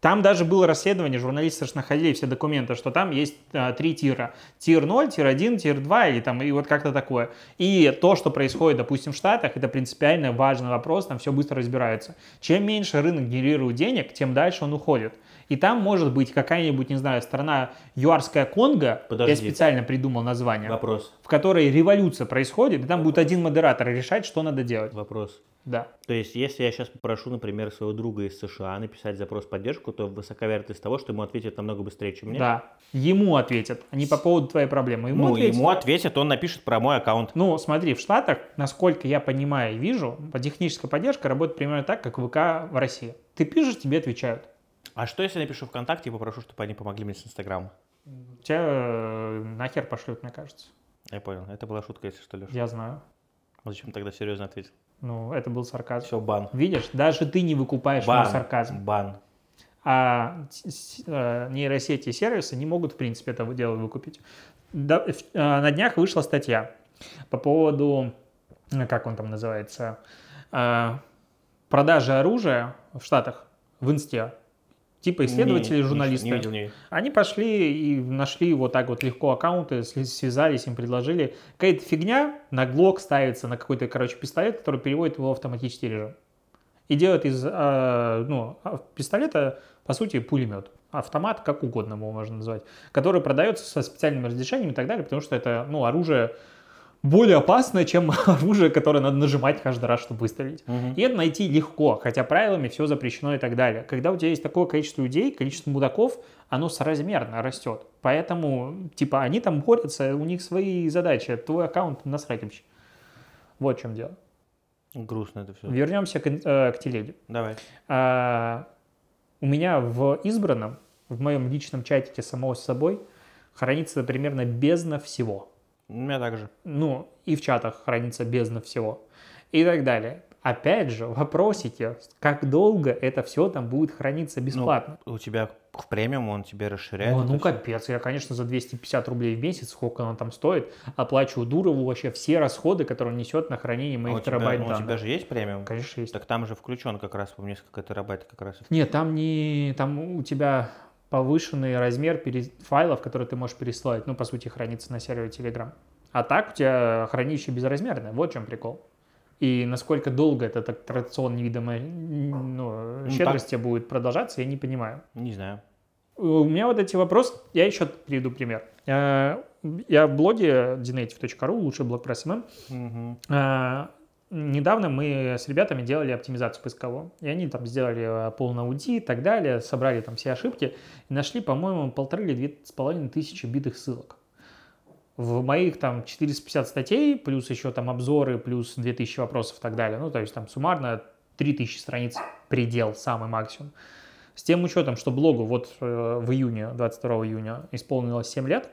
Там даже было расследование, журналисты же находили все документы, что там есть а, три тира. Тир 0, тир 1, тир 2 или там, и вот как-то такое. И то, что происходит, допустим, в Штатах, это принципиально важный вопрос, там все быстро разбирается. Чем меньше рынок генерирует денег, тем дальше он уходит. И там может быть какая-нибудь, не знаю, страна Юарская Конго, Подожди. я специально придумал название, Вопрос. в которой революция происходит, и там будет один модератор решать, что надо делать. Вопрос. Да. То есть, если я сейчас попрошу, например, своего друга из США написать запрос поддержку, то высока вероятность того, что ему ответят намного быстрее, чем мне. Да. Ему ответят, а не по поводу твоей проблемы. Ему Ну, ответят. ему ответят, он напишет про мой аккаунт. Ну, смотри, в Штатах, насколько я понимаю и вижу, техническая поддержка работает примерно так, как ВК в России. Ты пишешь, тебе отвечают. А что, если я напишу ВКонтакте и попрошу, чтобы они помогли мне с Инстаграма? Тебя э, нахер пошлют, мне кажется. Я понял. Это была шутка, если что, Леша. Я знаю. Зачем тогда серьезно ответил? Ну, это был сарказм. Все, бан. Видишь, даже ты не выкупаешь мой Бан. сарказм. Бан. А э, нейросети и сервисы не могут, в принципе, это дело выкупить. Э, на днях вышла статья по поводу, как он там называется, продажи оружия в Штатах, в Инсте. Типа исследователи, Не, журналисты. Не видел, не видел. Они пошли и нашли вот так вот легко аккаунты, связались, им предложили. Какая-то фигня на глок ставится на какой-то, короче, пистолет, который переводит его в автоматический режим. И делает из э, ну, а- пистолета, по сути, пулемет автомат, как угодно его можно назвать, который продается со специальными разрешениями и так далее, потому что это, ну, оружие более опасное, чем оружие, которое надо нажимать каждый раз, чтобы выстрелить. Мгм. И это найти легко, хотя правилами все запрещено и так далее. Когда у тебя есть такое количество людей, количество мудаков, оно соразмерно растет. Поэтому, типа, они там борются, у них свои задачи. Твой аккаунт насрать вообще. Вот в чем дело. Грустно это все. Вернемся к, э, к телеге. Давай. А, у меня в избранном, в моем личном чатике самого с собой, хранится примерно бездна всего. У меня также. Ну, и в чатах хранится бездна всего. И так далее. Опять же, вопросите, как долго это все там будет храниться бесплатно? У тебя в премиум он тебе расширяет. Ну всё. капец, я, конечно, за 250 рублей в месяц, сколько оно там стоит, оплачиваю Дурову вообще все расходы, которые он несет на хранение А моих у тебя, терабайт ну, у данных. тебя же есть премиум? Конечно, есть. Так там же включен как раз, по несколько терабайт как раз. Нет, там не, там у тебя повышенный размер пере- файлов, которые ты можешь переслать, ну, по сути, хранится на сервере Telegram. А так у тебя хранилище безразмерное, вот в чем прикол. И насколько долго этот аттракцион невидимой ну, Ну, щедрости будет продолжаться, я не понимаю. Не знаю. У меня вот эти вопросы, я еще приведу пример. Э, Я в блоге digitative.ru, лучший блог про СММ, Мгм. Недавно мы с ребятами делали оптимизацию поисковую. И они там сделали э, полный аудит и так далее, собрали там все ошибки и нашли, по-моему, полторы или две с половиной тысячи битых ссылок. В моих там 450 статей, плюс еще там обзоры, плюс 2000 вопросов и так далее. Ну, то есть там суммарно 3000 страниц предел, самый максимум. С тем учетом, что блогу вот э, в июне, 22 июня исполнилось 7 лет,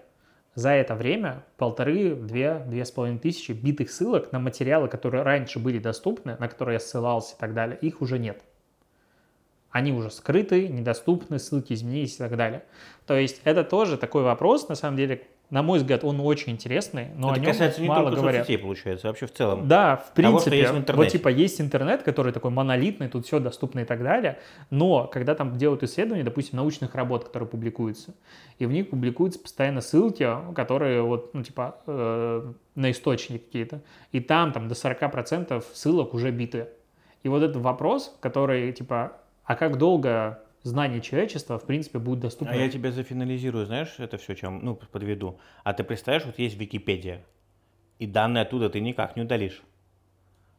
за это время полторы, две, две с половиной тысячи битых ссылок на материалы, которые раньше были доступны, на которые я ссылался и так далее, их уже нет. Они уже скрыты, недоступны, ссылки изменились и так далее. То есть это тоже такой вопрос, на самом деле, на мой взгляд, он очень интересный, но это о нем касается не мало только говорят. соцсетей, получается, вообще в целом. Да, в Того, принципе, есть в вот типа есть интернет, который такой монолитный, тут все доступно и так далее, но когда там делают исследования, допустим, научных работ, которые публикуются, и в них публикуются постоянно ссылки, которые вот, ну, типа, э, на источники какие-то, и там, там до 40% ссылок уже биты. И вот этот вопрос, который, типа, а как долго знание человечества, в принципе, будет доступно? А я тебя зафинализирую, знаешь, это все, чем, ну, подведу. А ты представляешь, вот есть Википедия, и данные оттуда ты никак не удалишь.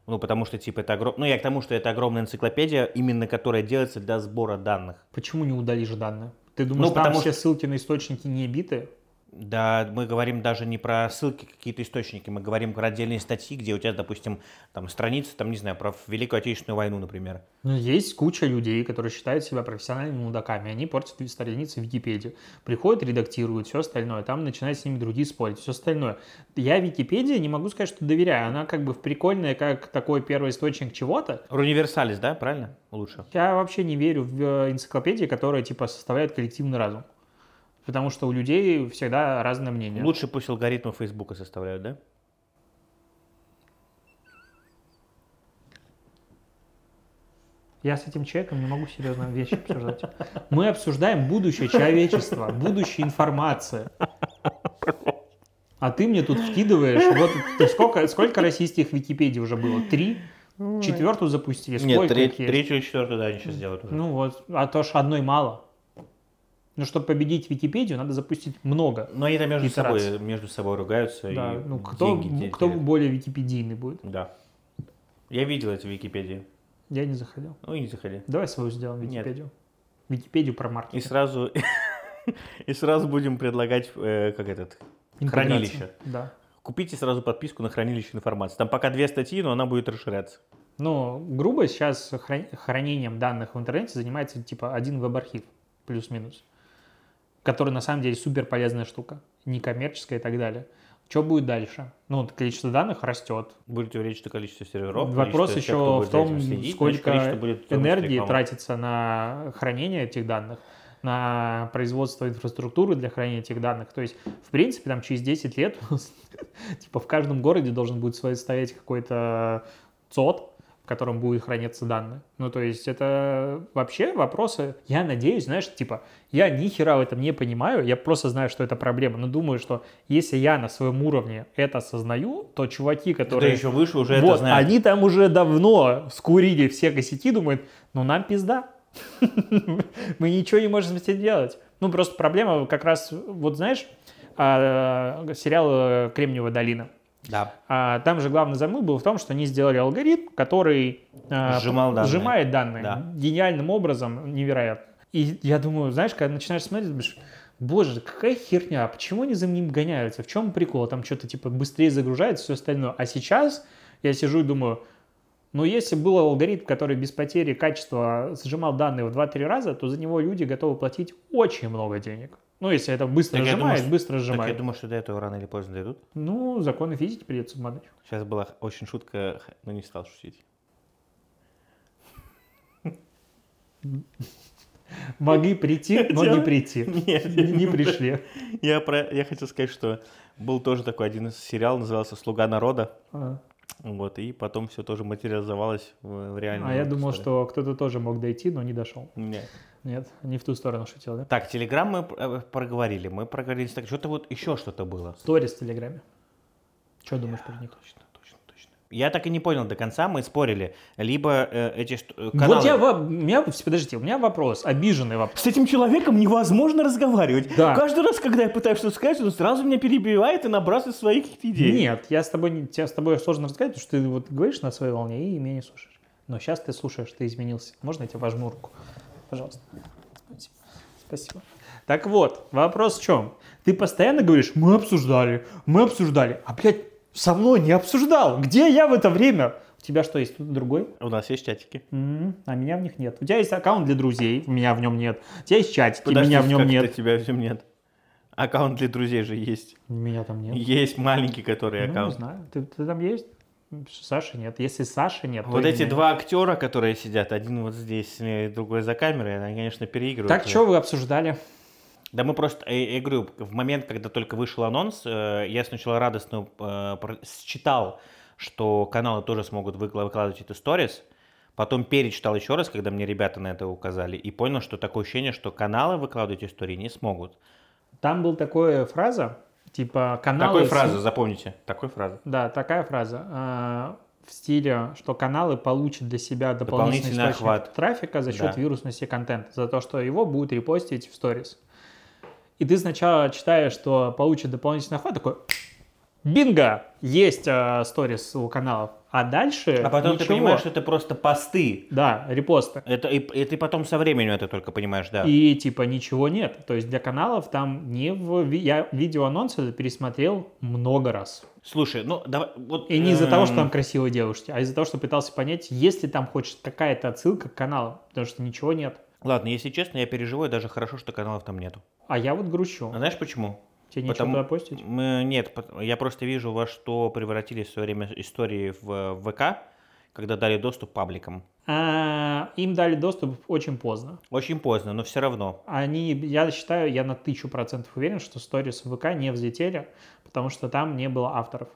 Ну, потому что, типа, это огром... Ну, я к тому, что это огромная энциклопедия, именно которая делается для сбора данных. Почему не удалишь данные? Ты думаешь, Ну, там потому все ссылки на источники не биты? Да, мы говорим даже не про ссылки, какие-то источники, мы говорим про отдельные статьи, где у тебя, допустим, там страница, там, не знаю, про Великую Отечественную войну, например. Ну, есть куча людей, которые считают себя профессиональными мудаками. Они портят страницы в Википедии. Приходят, редактируют, все остальное. Там начинают с ними другие спорить, все остальное. Я Википедии не могу сказать, что доверяю. Она как бы в прикольная, как такой первый источник чего-то. Универсалис, да, правильно? Лучше. Я вообще не верю в э, энциклопедии, которые типа составляют коллективный разум. Потому что у людей всегда разное мнение. Лучше пусть алгоритмы Фейсбука составляют, да? Я с этим человеком не могу серьезно вещи обсуждать. Мы обсуждаем будущее человечества, будущее информации. А ты мне тут вкидываешь, вот сколько, сколько российских Википедий уже было? Три? Четвертую запустили? Нет, Сколько треть- их есть? третью и четвертую, да, они сейчас делают уже. Ну вот, а то ж одной мало. Ну, чтобы победить Википедию, надо запустить много. Но они там между итераций. собой, между собой ругаются Да, и ну кто, деньги де- кто более википедийный будет? Да. Я видел эти Википедии. Я не заходил. Ну и не заходи. Давай свою сделаем Нет. Википедию. Википедию про И маркетинг. сразу, и сразу будем предлагать, э, как этот, Интеграция. хранилище. Да. Купите сразу подписку на хранилище информации. Там пока две статьи, но она будет расширяться. Ну, грубо сейчас хран- хранением данных в интернете занимается типа один веб-архив, плюс-минус, который на самом деле супер полезная штука, некоммерческая и так далее. Что будет дальше? Ну, вот количество данных растет. Будет увеличиться количество серверов. Вопрос количество тех, еще кто в том, следить, сколько будет энергии тратится на хранение этих данных, на производство инфраструктуры для хранения этих данных. То есть, в принципе, там через 10 лет, типа в каждом городе должен будет стоять какой-то ЦОД, в котором будут храниться данные. Ну, то есть, это вообще вопросы, я надеюсь, знаешь, типа, я ни хера в этом не понимаю, я просто знаю, что это проблема, но думаю, что если я на своем уровне это осознаю, то чуваки, которые... еще выше уже вот, это знает. они там уже давно скурили все косяки, думают, ну нам пизда. Мы ничего не можем с этим делать. Ну, просто проблема как раз, вот знаешь, а, сериал э, «Кремниевая долина». Да. А, там же главный замысел был в том, что они сделали алгоритм, который а, Сжимал данные. сжимает данные Да. гениальным образом, невероятно. И я думаю, знаешь, когда начинаешь смотреть, думаешь, боже, какая херня, почему они за ним гоняются, в чем прикол, там что-то типа быстрее загружается, все остальное. А сейчас я сижу и думаю, ну если был алгоритм, который без потери качества сжимал данные в 2-3 раза, то за него люди готовы платить очень много денег. Ну, если это быстро Так сжимает, думаю, быстро Так сжимает. я думаю, что до этого рано или поздно дойдут. Ну, законы физики придется обмануть. Сейчас была очень шутка, но не стал шутить. Могли прийти, но не прийти. Нет, Не не пришли. Я, про, я хотел сказать, что был тоже такой один сериал, назывался «Слуга народа». Вот, и потом все тоже материализовалось в, в реальную а я думал, историю. что кто-то тоже мог дойти, но не дошел. Нет. Нет, не в ту сторону шутил, да? Так, Телеграм мы э, проговорили. Мы проговорили. Так, что-то вот еще что-то было. Сторис в Телеграме. Что думаешь про них? Точно. Я так и не понял до конца. Мы спорили. Либо э, эти что- э, каналы... Вот я, у меня, подождите, у меня вопрос, обиженный вопрос. С этим человеком невозможно разговаривать. Да. Каждый раз, когда я пытаюсь что-то сказать, он сразу меня перебивает и набрасывает своих идей. Нет, я с тобой, тебя с тобой сложно разговаривать, потому что ты вот говоришь на своей волне и меня не слушаешь. Но сейчас ты слушаешь, ты изменился. Можно я тебе возьму руку? Пожалуйста. Спасибо. Спасибо. Так вот, вопрос в чем? Ты постоянно говоришь, мы обсуждали, мы обсуждали, а, блядь, со мной не обсуждал. Где я в это время? У тебя что, есть кто-то другой? У нас есть чатики. М, А меня в них нет. У тебя есть аккаунт для друзей, у меня в нем нет. У тебя есть чатики, Подожди, меня в нем нет. тебя в нем нет? Аккаунт для друзей же есть. Меня там нет. Есть маленький, который Ну, не аккаунт. знаю. Ты, ты там есть? Саши нет. Если Саши нет, Вот эти два актера, которые сидят, один вот здесь, э, другой за камерой, они, конечно, переигрывают. Так, что вы обсуждали? Да мы просто, я, я говорю, в момент, когда только вышел анонс, э, я сначала радостно э, считал, что каналы тоже смогут выкла- выкладывать это сторис, потом перечитал еще раз, когда мне ребята на это указали, и понял, что такое ощущение, что каналы выкладывать истории не смогут. Там был такая фраза, типа каналы... Такой фразы, запомните, такой фразы. Да, такая фраза. в стиле, что каналы получат для себя дополнительный, Дополнительный охват. трафика за счет Да. вирусности контента, за то, что его будут репостить в сторис. И ты сначала читаешь, что получит дополнительный охват, такой, бинго, есть а, сторис у каналов. А дальше А потом ты ничего. понимаешь, что это просто посты. Да, репосты. Это, и, и ты потом со временем это только понимаешь, да. И типа ничего нет. То есть для каналов там не в... Я видеоанонсы пересмотрел много раз. Слушай, ну давай, вот... И не из-за того, что эм, там красивые девушки, а из-за того, что пытался понять, есть ли там хоть какая-то отсылка к каналам. Потому что ничего нет. Ладно, если честно, я переживаю, даже хорошо, что каналов там нету. А я вот грущу. А знаешь почему? Тебе нечего потому- туда постить? Мы- нет, пот- я просто вижу, во что превратились в свое время истории в в ВК, когда дали доступ пабликам. А, им дали доступ очень поздно. Очень поздно, но все равно. Они, я считаю, я на тысячу процентов уверен, что сторис в ВК не взлетели, потому что там не было авторов.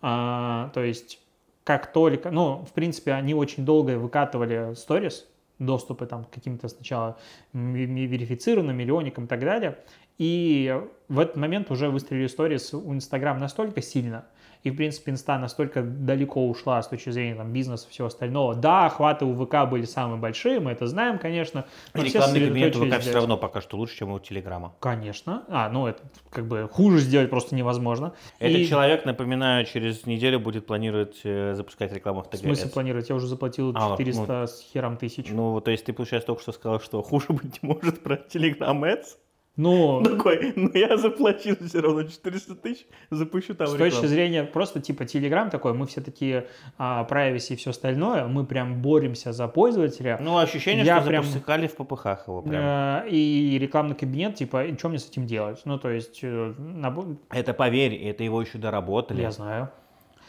А, то есть, как только, ну, в принципе, они очень долго выкатывали сторис, доступы там к каким-то сначала верифицированным, миллионникам и так далее. И в этот момент уже выстрелили сторис у Инстаграм настолько сильно, и, в принципе, инста настолько далеко ушла с точки зрения там, бизнеса и всего остального. Да, охваты у ВК были самые большие, мы это знаем, конечно. но Рекламный кабинет ВК все равно пока что лучше, чем у Телеграма. Конечно. А, ну это как бы хуже сделать просто невозможно. Этот И человек, напоминаю, через неделю будет планировать э, запускать рекламу в В ТГС. смысле планировать? Я уже заплатил А, 400 с хером тысяч. Ну, то есть ты, получается, только что сказал, что хуже быть не может про Telegram Ads? Ну, Такой, ну я заплатил все равно 400 тысяч, запущу там с точки рекламу. зрения просто типа Telegram такой, мы все такие а, privacy и все остальное, мы прям боремся за пользователя. Ну, ощущение, Я что прям- запускали в попыхах его прям. И рекламный кабинет, типа, и что мне с этим делать? Ну, то есть, э, набо- Это поверь, это его еще доработали. я знаю,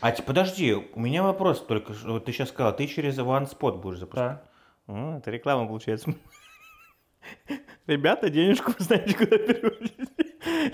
А те- подожди, у меня вопрос только, что ты сейчас сказал, ты через OneSpot будешь запускать. да. Это реклама получается. Ребята, денежку знаете, куда переводить.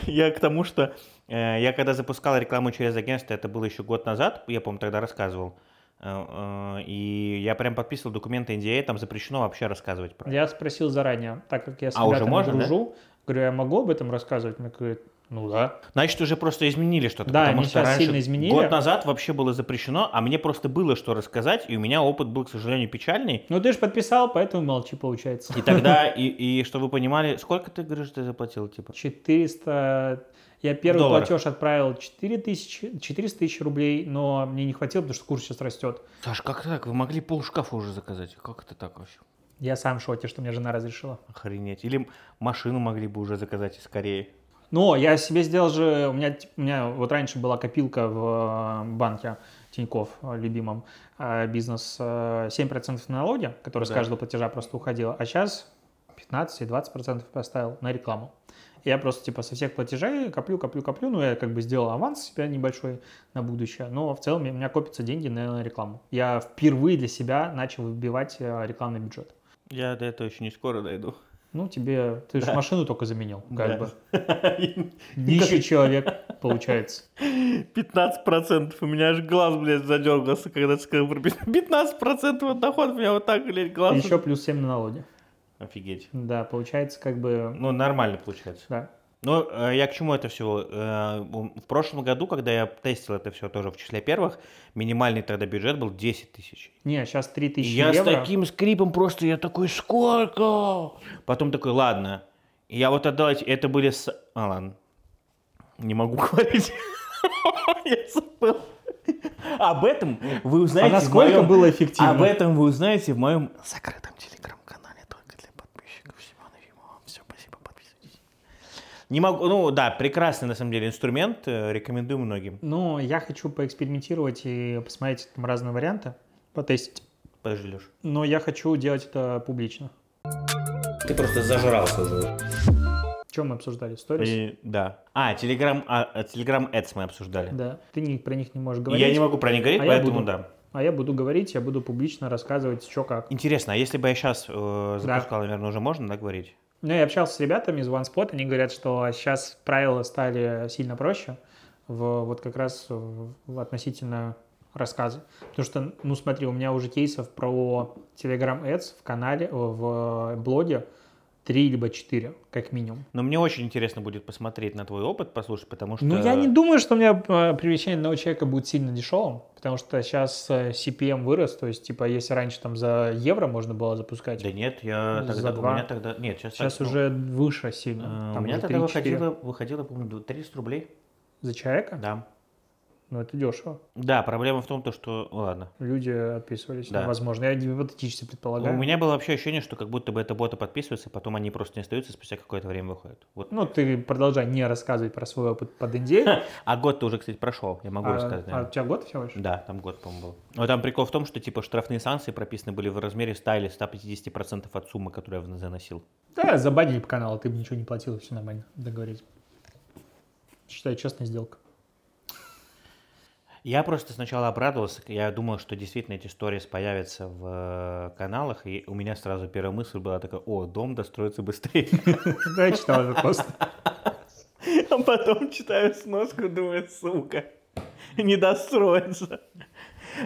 Я к тому, что э, я когда запускал рекламу через агентство, это было еще год назад, я, помню, тогда рассказывал, э, э, и я прям подписывал документы NDA, там запрещено вообще рассказывать про Я спросил заранее, так как я с А, уже можно, да? дружу, говорю, я могу об этом рассказывать? Мне говорят, Ну да. Значит, уже просто изменили что-то. Да, потому они что сейчас раньше, сильно изменили. Год назад вообще было запрещено, а мне просто было что рассказать, и у меня опыт был, к сожалению, печальный. Ну ты же подписал, поэтому молчи, получается. И тогда, и, и что вы понимали, сколько ты, говоришь, ты заплатил, типа? 400... Я первый Долларов. платеж отправил 4 тысячи, 400 тысяч рублей, но мне не хватило, потому что курс сейчас растет. Саш, как так? Вы могли пол шкафа уже заказать. Как это так вообще? Я сам в шоке, что мне жена разрешила. Охренеть. Или машину могли бы уже заказать скорее. Но я себе сделал же, у меня, у меня вот раньше была копилка в э, банке Тиньков, э, любимом, э, бизнес, э, 7% налоги, который с Да. каждого платежа просто уходило, а сейчас 15 и 20% поставил на рекламу. Я просто типа со всех платежей коплю, коплю, коплю, ну я как бы сделал аванс себе небольшой на будущее, но в целом у меня копятся деньги на рекламу. Я впервые для себя начал выбивать рекламный бюджет. Я до этого еще не скоро дойду. Ну, тебе, ты же Да. машину только заменил, как Да. бы. Нищий человек, получается. 15% у меня аж глаз, блядь, задергался, когда ты сказал про 15% от дохода, у меня вот так, блядь, глаз. Еще плюс 7 на налоге. Офигеть. Да, получается как бы... Ну, нормально получается. Да. Ну, э, я к чему это все? В прошлом году, когда я тестил это все тоже в числе первых, минимальный тогда бюджет был 10 тысяч. Не, сейчас И 3000 я евро. с таким скрипом просто, я такой, сколько? Потом такой, ладно. Я вот отдал, это были... с- А, ладно. Не могу говорить. Я забыл. Об этом вы А узнаете в насколько было эффективно? Об этом вы узнаете в моем закрытом телеграм-канале только для подписчиков Семена Ефимова. Все, спасибо, подписывайтесь. Не могу, ну да, прекрасный на самом деле инструмент, э, рекомендую многим. Ну, я хочу поэкспериментировать и посмотреть там разные варианты, потестить. Подожди, Леш. Но я хочу делать это публично. Ты просто зажрался уже. Чем мы обсуждали? Сторис? И- да. А, Telegram, а, а, Telegram Ads мы обсуждали. Да. Ты не, про них не можешь говорить. Я не могу про них говорить, А поэтому буду. да. А я буду говорить, я буду публично рассказывать, что как. Интересно, а если бы я сейчас запускал, наверное, уже можно, да, говорить? Ну, я общался с ребятами из OneSpot, они говорят, что сейчас правила стали сильно проще, в, вот как раз в, относительно рассказа. Потому что, ну смотри, у меня уже кейсов про Telegram Ads в канале, в блоге три либо четыре, как минимум. Но мне очень интересно будет посмотреть на твой опыт, послушать, потому что... Ну, я не думаю, что у меня э, привлечение одного человека будет сильно дешевым, потому что сейчас э, CPM вырос, то есть, типа, если раньше там за евро можно было запускать, Да нет, я За тогда... У два. меня тогда... Нет, сейчас... сейчас так, ну, уже выше сильно. там У меня тогда 3-4. выходило, выходило, помню, 300 рублей. За человека? Да. Ну, это дешево. Да, проблема в том, то, что... Ладно. Люди отписывались, Да. ну, возможно. Я гипотетически предполагаю. У меня было вообще ощущение, что как будто бы это боты подписываются, потом они просто не остаются, спустя какое-то время выходят. Вот. Ну, ты продолжай не рассказывать про свой опыт под NDA. А год-то уже, кстати, прошел, я могу а, рассказать. а у тебя год всего лишь? Да, там год, по-моему, был. Но там прикол в том, что типа штрафные санкции прописаны были в размере 100 или 150% от суммы, которую я заносил. Да, забанили по каналу, ты бы ничего не платил, все нормально, договорились. Считаю, честная сделка. Я просто сначала обрадовался, я думал, что действительно эти сторис появятся в э, каналах, и у меня сразу первая мысль была такая, о, дом достроится быстрее. Да, я читал этот пост. А потом читаю сноску, думаю, сука, не достроится.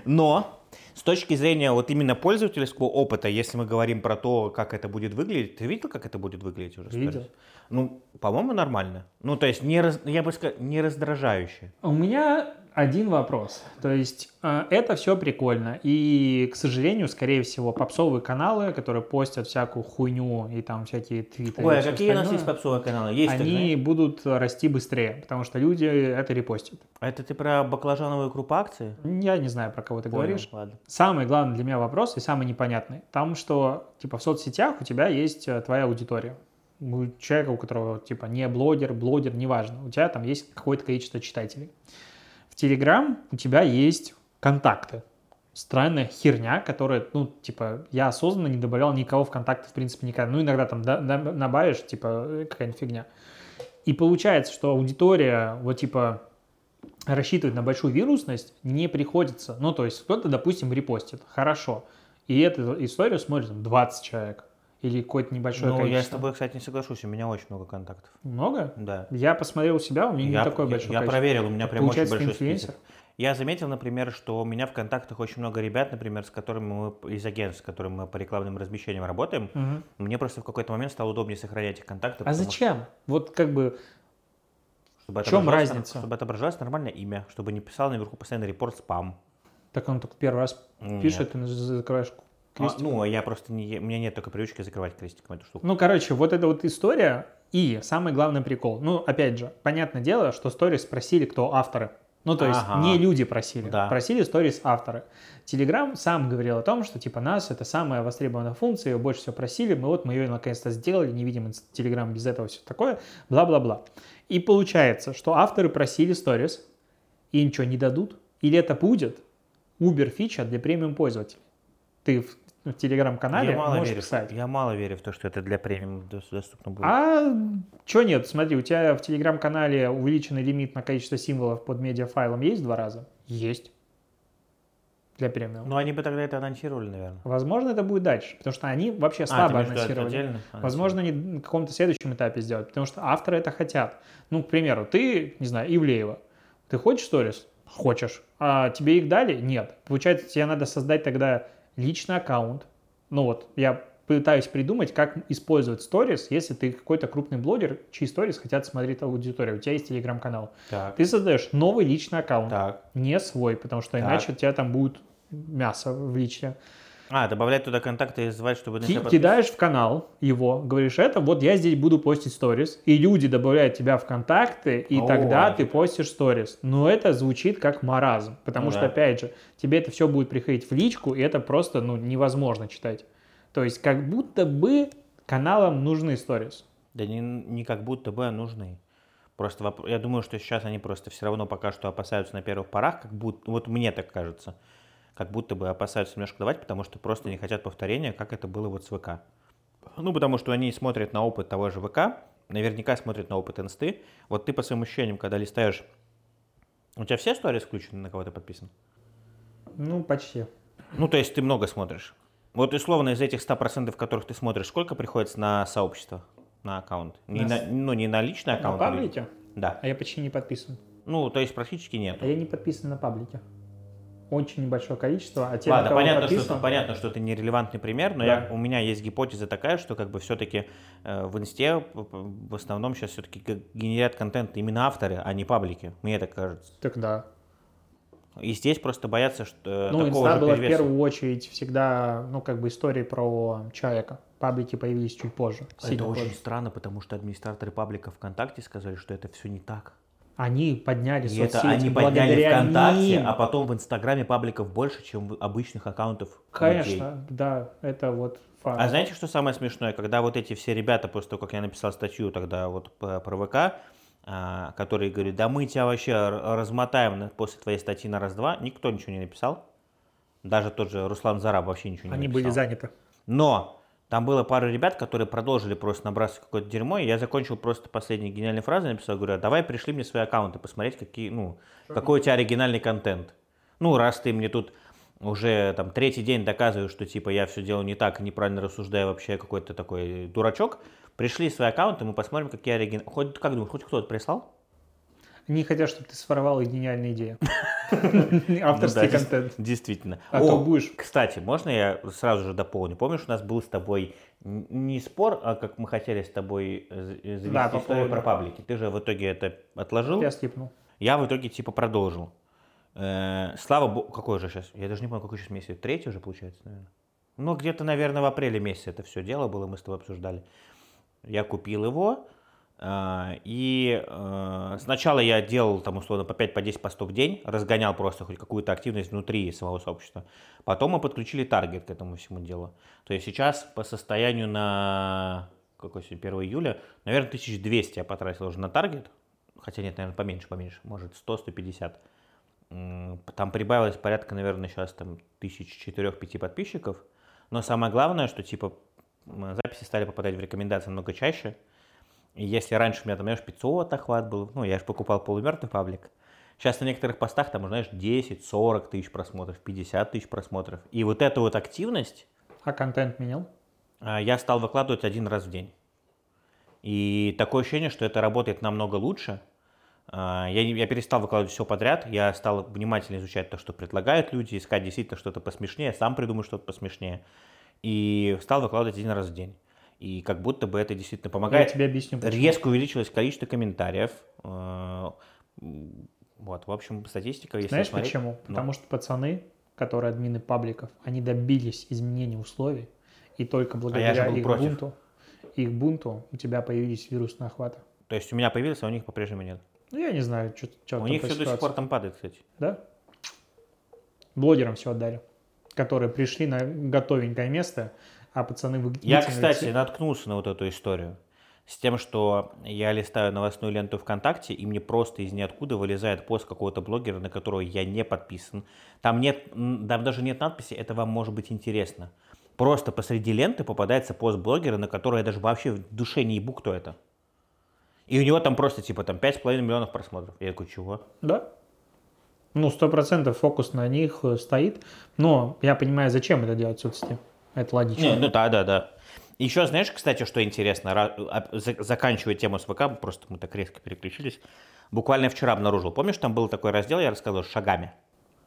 Но с точки зрения вот именно пользовательского опыта, если мы говорим про то, как это будет выглядеть, ты видел, как это будет выглядеть уже? Видел. Stories? Ну, по-моему, нормально. Ну, то есть, не раз- я бы сказал, не раздражающе. У меня один вопрос. То есть э, это все прикольно. И, к сожалению, скорее всего, попсовые каналы, которые постят всякую хуйню и там всякие твиты. Ой, а какие у нас есть попсовые каналы? Есть, Они знаешь? будут расти быстрее, потому что люди это репостят. А это ты про баклажановую крупу акции? Я не знаю, про кого ты Понял, говоришь. ладно. Самый главный для меня вопрос и самый непонятный. Там, что типа в соцсетях у тебя есть э, твоя аудитория. У человека, у которого типа не блогер, блогер, неважно. У тебя там есть какое-то количество читателей. В Телеграм у тебя есть контакты. Странная херня, которая, ну, типа, я осознанно не добавлял никого в контакты, в принципе, никогда. Ну, иногда там набавишь, типа, э, какая-нибудь фигня. И получается, что аудитория, вот, типа, рассчитывать на большую вирусность не приходится. Ну, то есть кто-то, допустим, репостит. Хорошо. И эту историю смотрит там, 20 человек. Или какое-то небольшое Ну, я с количество. тобой, кстати, не соглашусь, у меня очень много контактов. Много? Да. Я посмотрел у себя, у меня я, не такое я- большое я количество. проверил, у меня прям очень Получается, ты большой инфлюенсер? список. Я заметил, например, что у меня в контактах очень много ребят, например, с которыми мы из агентств, с которыми мы по рекламным размещениям работаем. Мгм. Мне просто в какой-то момент стало удобнее сохранять их контакты. А потому что- зачем? Вот как бы Чтобы В чем разница? Чтобы отображалось нормальное имя, чтобы не писал наверху постоянно репорт спам. Так он только первый раз Нет. пишет, ты закрываешь А, крестик. ну, я просто не, у меня нет только привычки закрывать крестиком эту штуку. Ну, короче, вот эта вот история и самый главный прикол. Ну, опять же, понятное дело, что сторис спросили, кто авторы. Ну, то есть Ага. не люди просили, Да. просили сторис авторы. Телеграм сам говорил о том, что типа нас это самая востребованная функция, ее больше всего просили, мы вот мы ее наконец-то сделали, не видим Телеграм без этого все такое, бла-бла-бла. И получается, что авторы просили сторис и ничего не дадут, или это будет Uber фича для премиум пользователей. Ты в, в телеграм-канале я, мало можешь верю, писать. я мало верю в то, что это для премиум дос- доступно будет. А что нет? Смотри, у тебя в телеграм-канале увеличенный лимит на количество символов под медиафайлом есть в два раза? Есть. Для премиум. Ну, они бы тогда это анонсировали, наверное. Возможно, это будет дальше, потому что они вообще А, слабо это анонсировали. Возможно, они на каком-то следующем этапе сделать, потому что авторы это хотят. Ну, к примеру, ты, не знаю, Ивлеева, ты хочешь сторис? Хочешь. А тебе их дали? Нет. Получается, тебе надо создать тогда личный аккаунт. Ну вот, я пытаюсь придумать, как использовать сторис, если ты какой-то крупный блогер, чьи сторис хотят смотреть аудитория. У тебя есть телеграм-канал. Так, Ты создаешь новый личный аккаунт, так. не свой, потому что Так. иначе у тебя там будет мясо в личе. А, добавлять туда контакты и звать, чтобы Ки- кидаешь в канал его, говоришь, это вот я здесь буду постить сторис, и люди добавляют тебя в контакты, и О, тогда ты постишь сторис. Но это звучит как маразм, потому Ну что, да. опять же, тебе это все будет приходить в личку, и это просто ну, невозможно читать. То есть как будто бы каналам нужны сторис. Да не, не как будто бы а нужны. Просто воп- я думаю, что сейчас они просто все равно пока что опасаются на первых порах, как будто, вот мне так кажется, как будто бы опасаются немножко давать, потому что просто не хотят повторения, как это было вот с ВК. Ну, потому что они смотрят на опыт того же ВК, наверняка смотрят на опыт инсты. Вот ты по своим ощущениям, когда листаешь, у тебя все сторис включены, на кого ты подписан? Ну, почти. Ну, то есть ты много смотришь. Вот условно из этих 100%, которых ты смотришь, сколько приходится на сообщество, на аккаунт? Не На на, ну, не на личный На аккаунт. а люди. паблике? Да. А я почти не подписан. Ну, то есть практически нет. А я не подписан на паблике. Очень небольшое количество, а те, Ладно, понятно что, подписан- это, понятно, что это нерелевантный пример, но Да. я, у меня есть гипотеза такая, что как бы все-таки в инсте в основном сейчас все-таки генерят контент именно авторы, а не паблики. Мне так кажется. Так да. И здесь просто боятся, что Ну, такого инста же была в первую очередь всегда, ну, как бы истории про человека. Паблики появились чуть позже. Это сильно очень позже. странно, потому что администраторы паблика ВКонтакте сказали, что это все не так. Они подняли И это соцсети. они подняли ВКонтакте, ним. а потом в Инстаграме пабликов больше, чем в обычных аккаунтов людей. Конечно, да, это вот факт. А знаете, что самое смешное? Когда вот эти все ребята, после того, как я написал статью тогда вот про ВК, а, которые говорят, да мы тебя вообще размотаем после твоей статьи на раз-два, никто ничего не написал. Даже тот же Руслан Зараб вообще ничего не Они написал. были заняты. Но там было пару ребят, которые продолжили просто набрасывать какое-то дерьмо, и я закончил просто последней гениальной фразой, написал, говорю, «А давай пришли мне свои аккаунты, посмотреть, какие, ну, какой у тебя оригинальный контент. Ну, раз ты мне тут уже там третий день доказываешь, что типа я все делаю не так, неправильно рассуждаю, вообще какой-то такой дурачок, пришли свои аккаунты, мы посмотрим, какие оригинальные. Хоть, как думаешь, хоть кто-то прислал? Они хотят, чтобы ты своровал их гениальные идеи. Ну Авторский контент. Действительно. А то будешь... Кстати, можно я сразу же дополню? Помнишь, у нас был с тобой не спор, а как мы хотели с тобой завести историю про паблики. Ты же в итоге это отложил. Я скипнул. Я в итоге типа продолжил. Э, слава богу, какой же сейчас? Я даже не помню, какой сейчас месяц. Третий уже получается, наверное. Ну, где-то, наверное, в апреле месяце это все дело было, мы с тобой обсуждали. Я купил его, и э, сначала я делал там условно по 5 по 10 постов в день, разгонял просто хоть какую-то активность внутри самого сообщества. Потом мы подключили таргет к этому всему делу. То есть сейчас по состоянию на какой сегодня, 1 июля, наверное, 1200 я потратил уже на таргет. Хотя нет, наверное, поменьше, поменьше. Может, 100-150. М, Там прибавилось порядка, наверное, сейчас там тысяч четырех-пяти подписчиков. Но самое главное, что типа записи стали попадать в рекомендации намного чаще. И если раньше у меня там, знаешь, 500 охват был, ну, я же покупал полумертвый паблик. Сейчас на некоторых постах там, знаешь, 10, 40 тысяч просмотров, 50 тысяч просмотров. И вот эта вот активность А контент менял? а, я стал выкладывать один раз в день. И такое ощущение, что это работает намного лучше. А, Я, я перестал выкладывать все подряд, я стал внимательно изучать то, что предлагают люди, искать действительно что-то посмешнее, сам придумаю что-то посмешнее. И стал выкладывать один раз в день. И как будто бы это действительно Я помогает. тебе объясню. почему. Резко увеличилось количество комментариев. Э, Вот, в общем, статистика, если Знаешь смотреть- почему? ну. Потому что пацаны, которые админы пабликов, они добились изменения условий, и только благодаря А я же был их против. бунту, их бунту у тебя появились вирусные охваты. То есть у меня появилось, а у них по-прежнему нет. Ну, я не знаю, что у них все до сих пор там падает, кстати. Да? Блогерам все отдали, которые пришли на готовенькое место, а пацаны вы- Я, кстати, наткнулся на вот эту историю. С тем, что я листаю новостную ленту ВКонтакте, и мне просто из ниоткуда вылезает пост какого-то блогера, на которого я не подписан. Там нет, там даже нет надписи, это вам может быть интересно. Просто посреди ленты попадается пост блогера, на который я даже вообще в душе не ебу, кто это. И у него там просто типа там 5,5 миллионов просмотров. Я такой, чего? Да. Ну, сто процентов фокус на них э, стоит. Но я понимаю, зачем это делать в соцсети. Это логично. Не, ну да, да, да. Еще знаешь, кстати, что интересно, а, за- заканчивая тему с ВК, просто мы так резко переключились. Буквально вчера обнаружил. Помнишь, там был такой раздел, я рассказывал, шагами.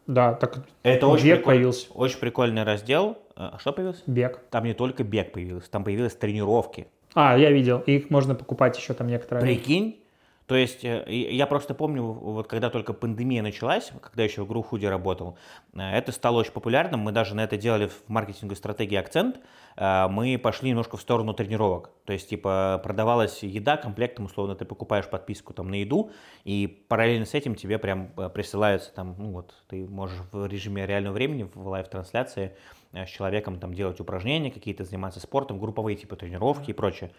Да, так Это очень, бег приколь- появился. очень прикольный раздел. А что появился? Бег. Там не только бег появился, там появились тренировки. А, я видел. Их можно покупать еще там некоторые. Прикинь? То есть, э, я просто помню, вот когда только пандемия началась, когда еще в Грухуде работал, э, это стало очень популярным. Мы даже на это делали в маркетинговой стратегии акцент. Э, Мы пошли немножко в сторону тренировок. То есть, типа, продавалась еда комплектом, условно, ты покупаешь подписку там на еду, и параллельно с этим тебе прям присылаются там, ну вот, ты можешь в режиме реального времени, в live-трансляции с человеком там делать упражнения какие-то, заниматься спортом, групповые типа тренировки и прочее.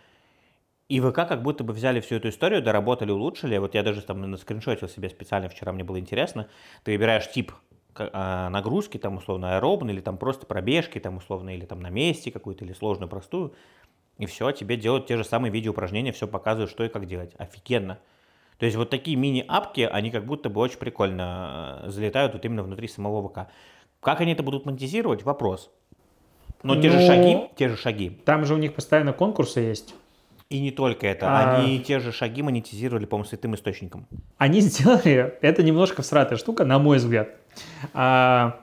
И ВК как будто бы взяли всю эту историю, доработали, улучшили. Вот я даже там на скриншотил себе специально, вчера мне было интересно. Ты выбираешь тип а, нагрузки, там условно аэробный, или там просто пробежки, там условно, или там на месте какую-то, или сложную, простую. И все, тебе делают те же самые видеоупражнения, все показывают, что и как делать. Офигенно. То есть вот такие мини-апки, они как будто бы очень прикольно э, залетают вот именно внутри самого ВК. Как они это будут монетизировать? Вопрос. Но те же Ну, шаги, те же шаги. Там же у них постоянно конкурсы есть. И не только это. А. Они те же шаги монетизировали, по-моему, святым источником. Они сделали, это немножко всратая штука, на мой взгляд. А,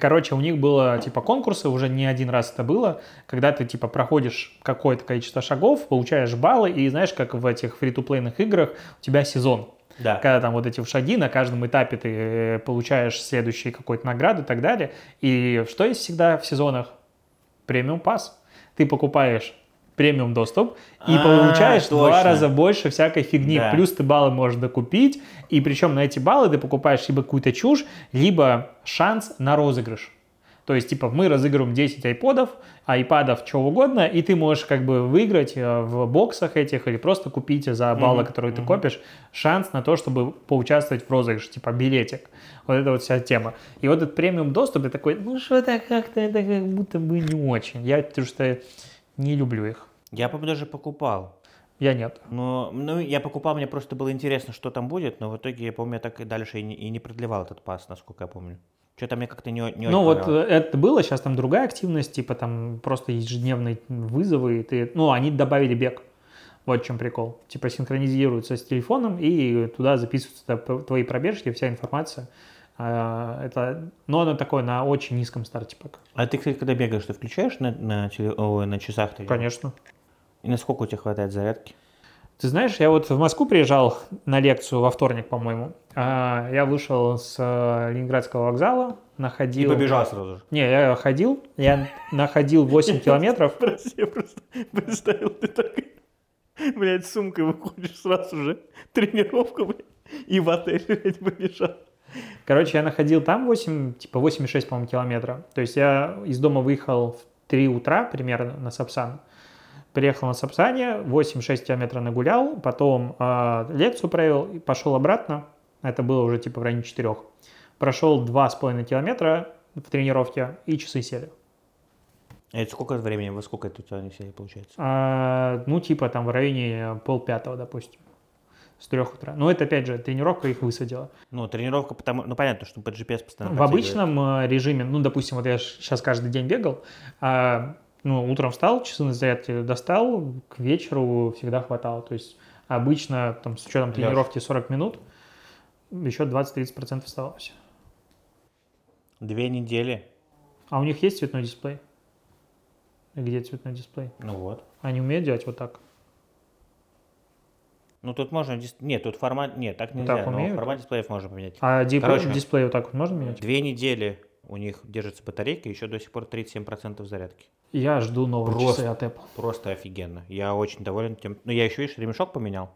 Короче, у них было типа конкурсы, уже не один раз это было, когда ты типа проходишь какое-то количество шагов, получаешь баллы, и знаешь, как в этих фри-то-плейных играх у тебя сезон. Да. Когда там вот эти шаги, на каждом этапе ты э, получаешь следующие какой-то награды и так далее. И что есть всегда в сезонах? Премиум пас. Ты покупаешь премиум доступ и А, получаешь в два точно. раза больше всякой фигни. Да. Плюс ты баллы можешь докупить, и причем на эти баллы ты покупаешь либо какую-то чушь, либо шанс на розыгрыш. То есть, типа, мы разыгрываем 10 айподов, айпадов, чего угодно, и ты можешь как бы выиграть э, в боксах этих или просто купить за баллы, Мгм, которые ты мгм. копишь, шанс на то, чтобы поучаствовать в розыгрыше, типа билетик. Вот это вот вся тема. И вот этот премиум доступ, я такой, ну что-то как-то это как будто бы не очень. Я потому что не люблю их. Я, по-моему, даже покупал. Я нет. Но, ну, я покупал, мне просто было интересно, что там будет, но в итоге, я помню, я так и дальше и не, и не продлевал этот пас, насколько я помню. Что-то мне как-то не, о- не Ну вот э, это было, сейчас там другая активность, типа там просто ежедневные вызовы, и ты, ну они добавили бег. Вот в чем прикол. Типа синхронизируются с телефоном, и туда записываются твои пробежки, вся информация. А, Это, но оно такое на очень низком старте пока. А ты, кстати, когда бегаешь, ты включаешь на, на, теле- ой, на часах? ты? Конечно. И насколько у тебя хватает зарядки? Ты знаешь, я вот в Москву приезжал на лекцию во вторник, по-моему. А, Я вышел с э, Ленинградского вокзала, И находил... побежал сразу же. Не, я ходил, я находил 8 километров. Прости, я просто представил, ты так, блядь, с сумкой выходишь сразу же, тренировку, блядь, и в отель, блядь, побежал. Короче, я находил там 8, типа 8,6, по-моему, километра. То есть я из дома выехал в 3 утра примерно на Сапсан. Приехал на Сапсане, 8-6 километров нагулял, потом э, лекцию провел и пошел обратно. Это было уже типа в районе 4. Прошел 2,5 километра в тренировке и часы сели. А это сколько времени, во сколько это у тебя не получается? А, ну, типа там в районе полпятого, допустим, с 3 утра. Но это, опять же, тренировка их высадила. Ну, тренировка, потому, ну, понятно, что под GPS постоянно В обычном э, режиме, ну, допустим, вот я сейчас каждый день бегал, а, ну, утром встал, часы на зарядке достал, к вечеру всегда хватало. То есть обычно, там, с учетом тренировки 40 минут, еще 20-30% оставалось. Две недели. А у них есть цветной дисплей? Где цветной дисплей? Ну вот. Они умеют делать вот так? Ну тут можно... дис- Нет, тут формат... Нет, так нельзя. так но умеют? формат дисплеев можно поменять. А дип- Короче. дисплей вот так вот можно менять? Две недели у них держится батарейка, еще до сих пор 37% зарядки. Я жду новые Просто. часы от Apple. Просто офигенно. Я очень доволен тем. Ну, я еще, видишь, ремешок поменял.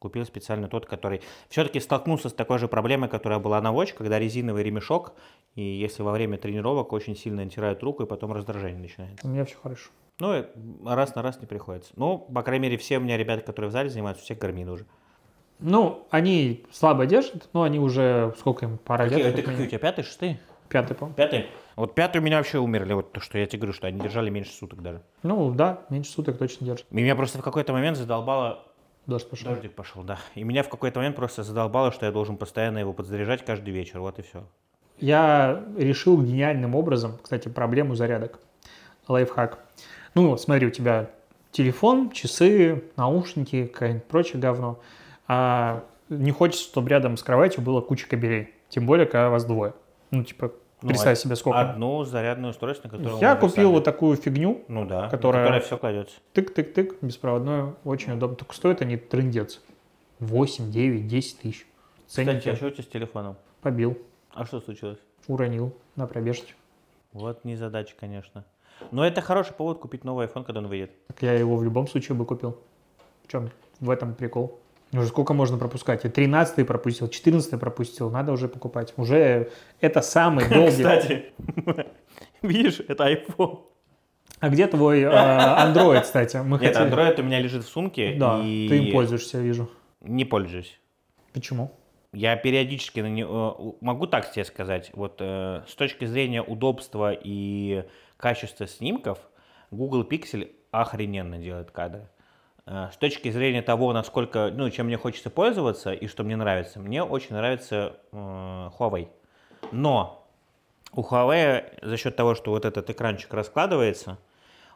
Купил специально тот, который... Все-таки столкнулся с такой же проблемой, которая была на Watch, когда резиновый ремешок, и если во время тренировок очень сильно натирают руку, и потом раздражение начинается. У меня все хорошо. Ну, и раз на раз не приходится. Ну, по крайней мере, все у меня ребята, которые в зале занимаются, все гармин уже. Ну, они слабо держат, но они уже, сколько им, пара Какие, лет? это как какие у тебя, пятый, шестый? Пятый, по Пятый? Вот пятый у меня вообще умерли, вот то, что я тебе говорю, что они держали меньше суток даже. Ну, да, меньше суток точно держит. И меня просто в какой-то момент задолбало Дождь пошел. Дождик пошел, да. И меня в какой-то момент просто задолбало, что я должен постоянно его подзаряжать каждый вечер. Вот и все. Я решил гениальным образом, кстати, проблему зарядок. Лайфхак. Ну, вот смотри, у тебя телефон, часы, наушники, какое-нибудь прочее говно. А не хочется, чтобы рядом с кроватью было куча кабелей. Тем более, когда вас двое. Ну, типа, Ну, представь од- себе сколько. Одно зарядное устройство, которое... Я купил вот такую фигню, Ну да, которая- которая все кладется. тык-тык-тык, беспроводную, очень удобно. Только стоит они трындец. 8, 9, 10 тысяч. Кстати, а Ценники что у тебя с телефоном? побил, А что случилось? уронил на пробежке. Вот не задача, конечно. Но это хороший повод купить новый iPhone, когда он выйдет. Так я его в любом случае бы купил. В чем в этом прикол? Уже сколько можно пропускать? Я 13 пропустил, 14 пропустил, надо уже покупать. Уже это самый долгий... Кстати, видишь, это iPhone. А где твой э, Android, кстати? Мы Нет, хотели- Android у меня лежит в сумке, Да, и ты им пользуешься, вижу. не пользуюсь. Почему? Я периодически на него, могу так тебе сказать, вот э, с точки зрения удобства и качества снимков, Google Pixel охрененно делает кадры. Э, с точки зрения того, насколько, ну, чем мне хочется пользоваться и что мне нравится, мне очень нравится э, Huawei. Но у Huawei за счет того, что вот этот экранчик раскладывается,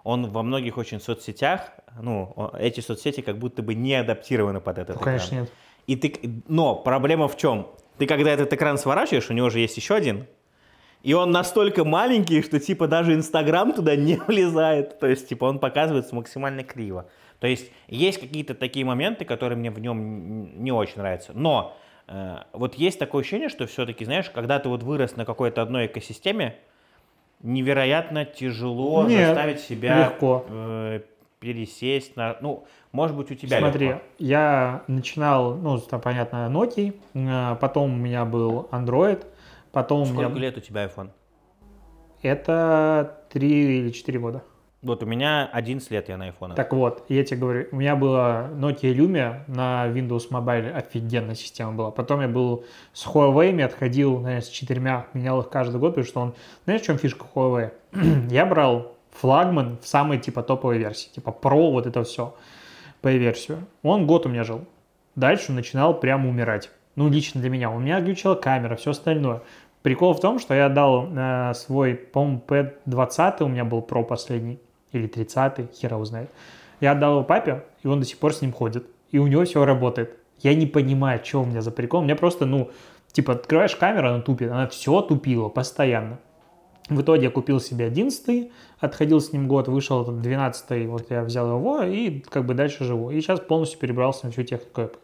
он во многих очень соцсетях, ну, эти соцсети как будто бы не адаптированы под этот Ну, экран. конечно, нет. И ты, но проблема в чем? Ты когда этот экран сворачиваешь, у него же есть еще один, и он настолько маленький, что типа даже Инстаграм туда не влезает. То есть типа он показывается максимально криво. То есть есть какие-то такие моменты, которые мне в нем не очень нравятся. Но э, вот есть такое ощущение, что все-таки, знаешь, когда ты вот вырос на какой-то одной экосистеме, невероятно тяжело Нет, заставить себя легко. э, пересесть на... Ну, может быть, у тебя Смотри, легко. я начинал, ну, там, понятно, Nokia, э, потом у меня был Android, потом Сколько меня... лет у тебя iPhone? Это 3 или 4 года. Вот у меня 11 лет я на iPhone. Так вот, я тебе говорю, у меня была Nokia Lumia на Windows Mobile, офигенная система была. Потом я был с Huawei, отходил, наверное, с четырьмя, менял их каждый год, потому что он... Знаешь, в чем фишка Huawei? я брал флагман в самой, типа, топовой версии, типа Pro, вот это все, по версию. Он год у меня жил. Дальше начинал прямо умирать. Ну, лично для меня. У меня глючила камера, все остальное. Прикол в том, что я дал э, свой, по-моему, P20 у меня был Pro последний, или 30-й, хер его знает. Я отдал его папе, и он до сих пор с ним ходит. И у него все работает. Я не понимаю, что у меня за прикол. У меня просто, ну, типа, открываешь камеру, она тупит. Она все тупила постоянно. В итоге я купил себе 11 отходил с ним год, вышел этот 12 вот я взял его и как бы дальше живу. И сейчас полностью перебрался на всю технику Apple.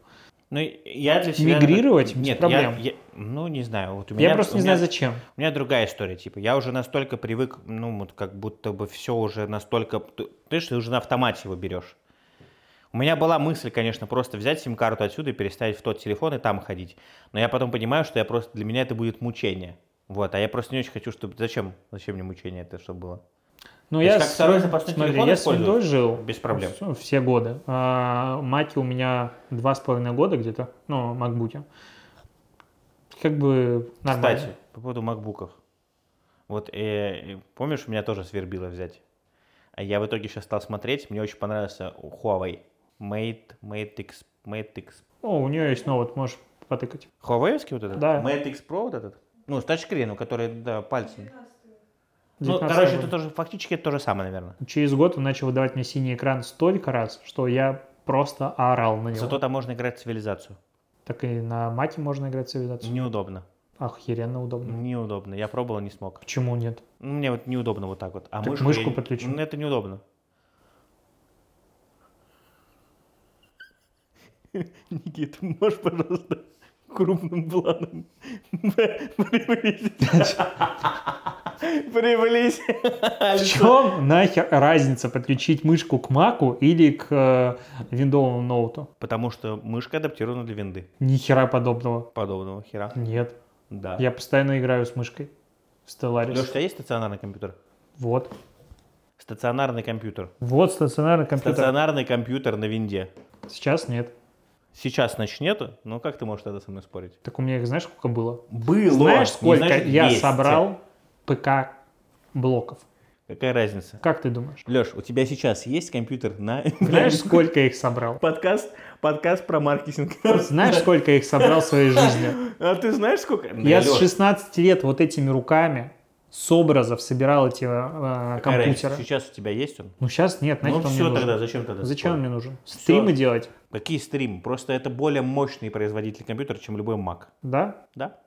Ну, я для себя... Мигрировать без Нет, проблем. Я, я- ну, не знаю. Вот у меня, Я просто не меня- знаю, зачем. У меня другая история, типа, я уже настолько привык, ну, вот как будто бы все уже настолько... Ты, ты, ты уже на автомате его берешь. У меня была мысль, конечно, просто взять сим-карту отсюда и переставить в тот телефон и там ходить. Но я потом понимаю, что я просто для меня это будет мучение. Вот, а я просто не очень хочу, чтобы... Зачем? Зачем мне мучение это, чтобы было? Ну, я как с- второй запасной смотри, телефон я с? Windows жил. Без проблем. Все, все годы. А, Маки у меня два с половиной года где-то, ну, макбуки. Как бы нормально. Кстати, по поводу макбуков. Вот, э, помнишь, меня тоже свербило взять? А я в итоге сейчас стал смотреть, мне очень понравился Huawei. Mate, Mate X, Mate X. О, у нее есть, вот можешь потыкать. Huawei вот этот? Да. Mate X Pro вот этот? Ну, с тачскрином, который, да, пальцем. Ну, 19 короче, год. это тоже, фактически это то же самое, наверное. Через год он начал выдавать мне синий экран столько раз, что я просто орал на него. Зато там можно играть в цивилизацию. Так и на Маке можно играть в цивилизацию. Неудобно. Охеренно удобно. Неудобно. Я пробовал, не смог. Почему нет? Ну, Мне вот неудобно вот так вот. А Так мышку, мышку я- подключи. Ну, это неудобно. Никита, можешь, пожалуйста, крупным планом Приблизь. В чем нахер разница подключить мышку к Маку или к э, виндовому ноуту? Потому что мышка адаптирована для винды. Ни хера подобного. Подобного хера. Нет. Да. Я постоянно играю с мышкой. В Stellaris. Леш, у тебя есть стационарный компьютер? Вот. Стационарный компьютер. Вот стационарный компьютер. Стационарный компьютер на винде. Сейчас нет. Сейчас, значит, нету? Ну, как ты можешь тогда со мной спорить? Так у меня их знаешь, сколько было? Было. Знаешь, сколько значит, я есть. собрал ПК блоков? Какая разница? Как ты думаешь? Леш, у тебя сейчас есть компьютер на... Знаешь, сколько их собрал? Подкаст, подкаст про маркетинг. Знаешь, сколько их собрал в своей жизни? А ты знаешь, сколько? Я с Лёш, 16 лет вот этими руками с образов собирал эти э, компьютеры. Сейчас у тебя есть он? Ну сейчас нет, Ну нафиг он мне все нужен. тогда, зачем тогда? Зачем он мне нужен? Стримы делать? Какие стримы? Просто это более мощный производитель компьютера, чем любой Mac. Да? Да?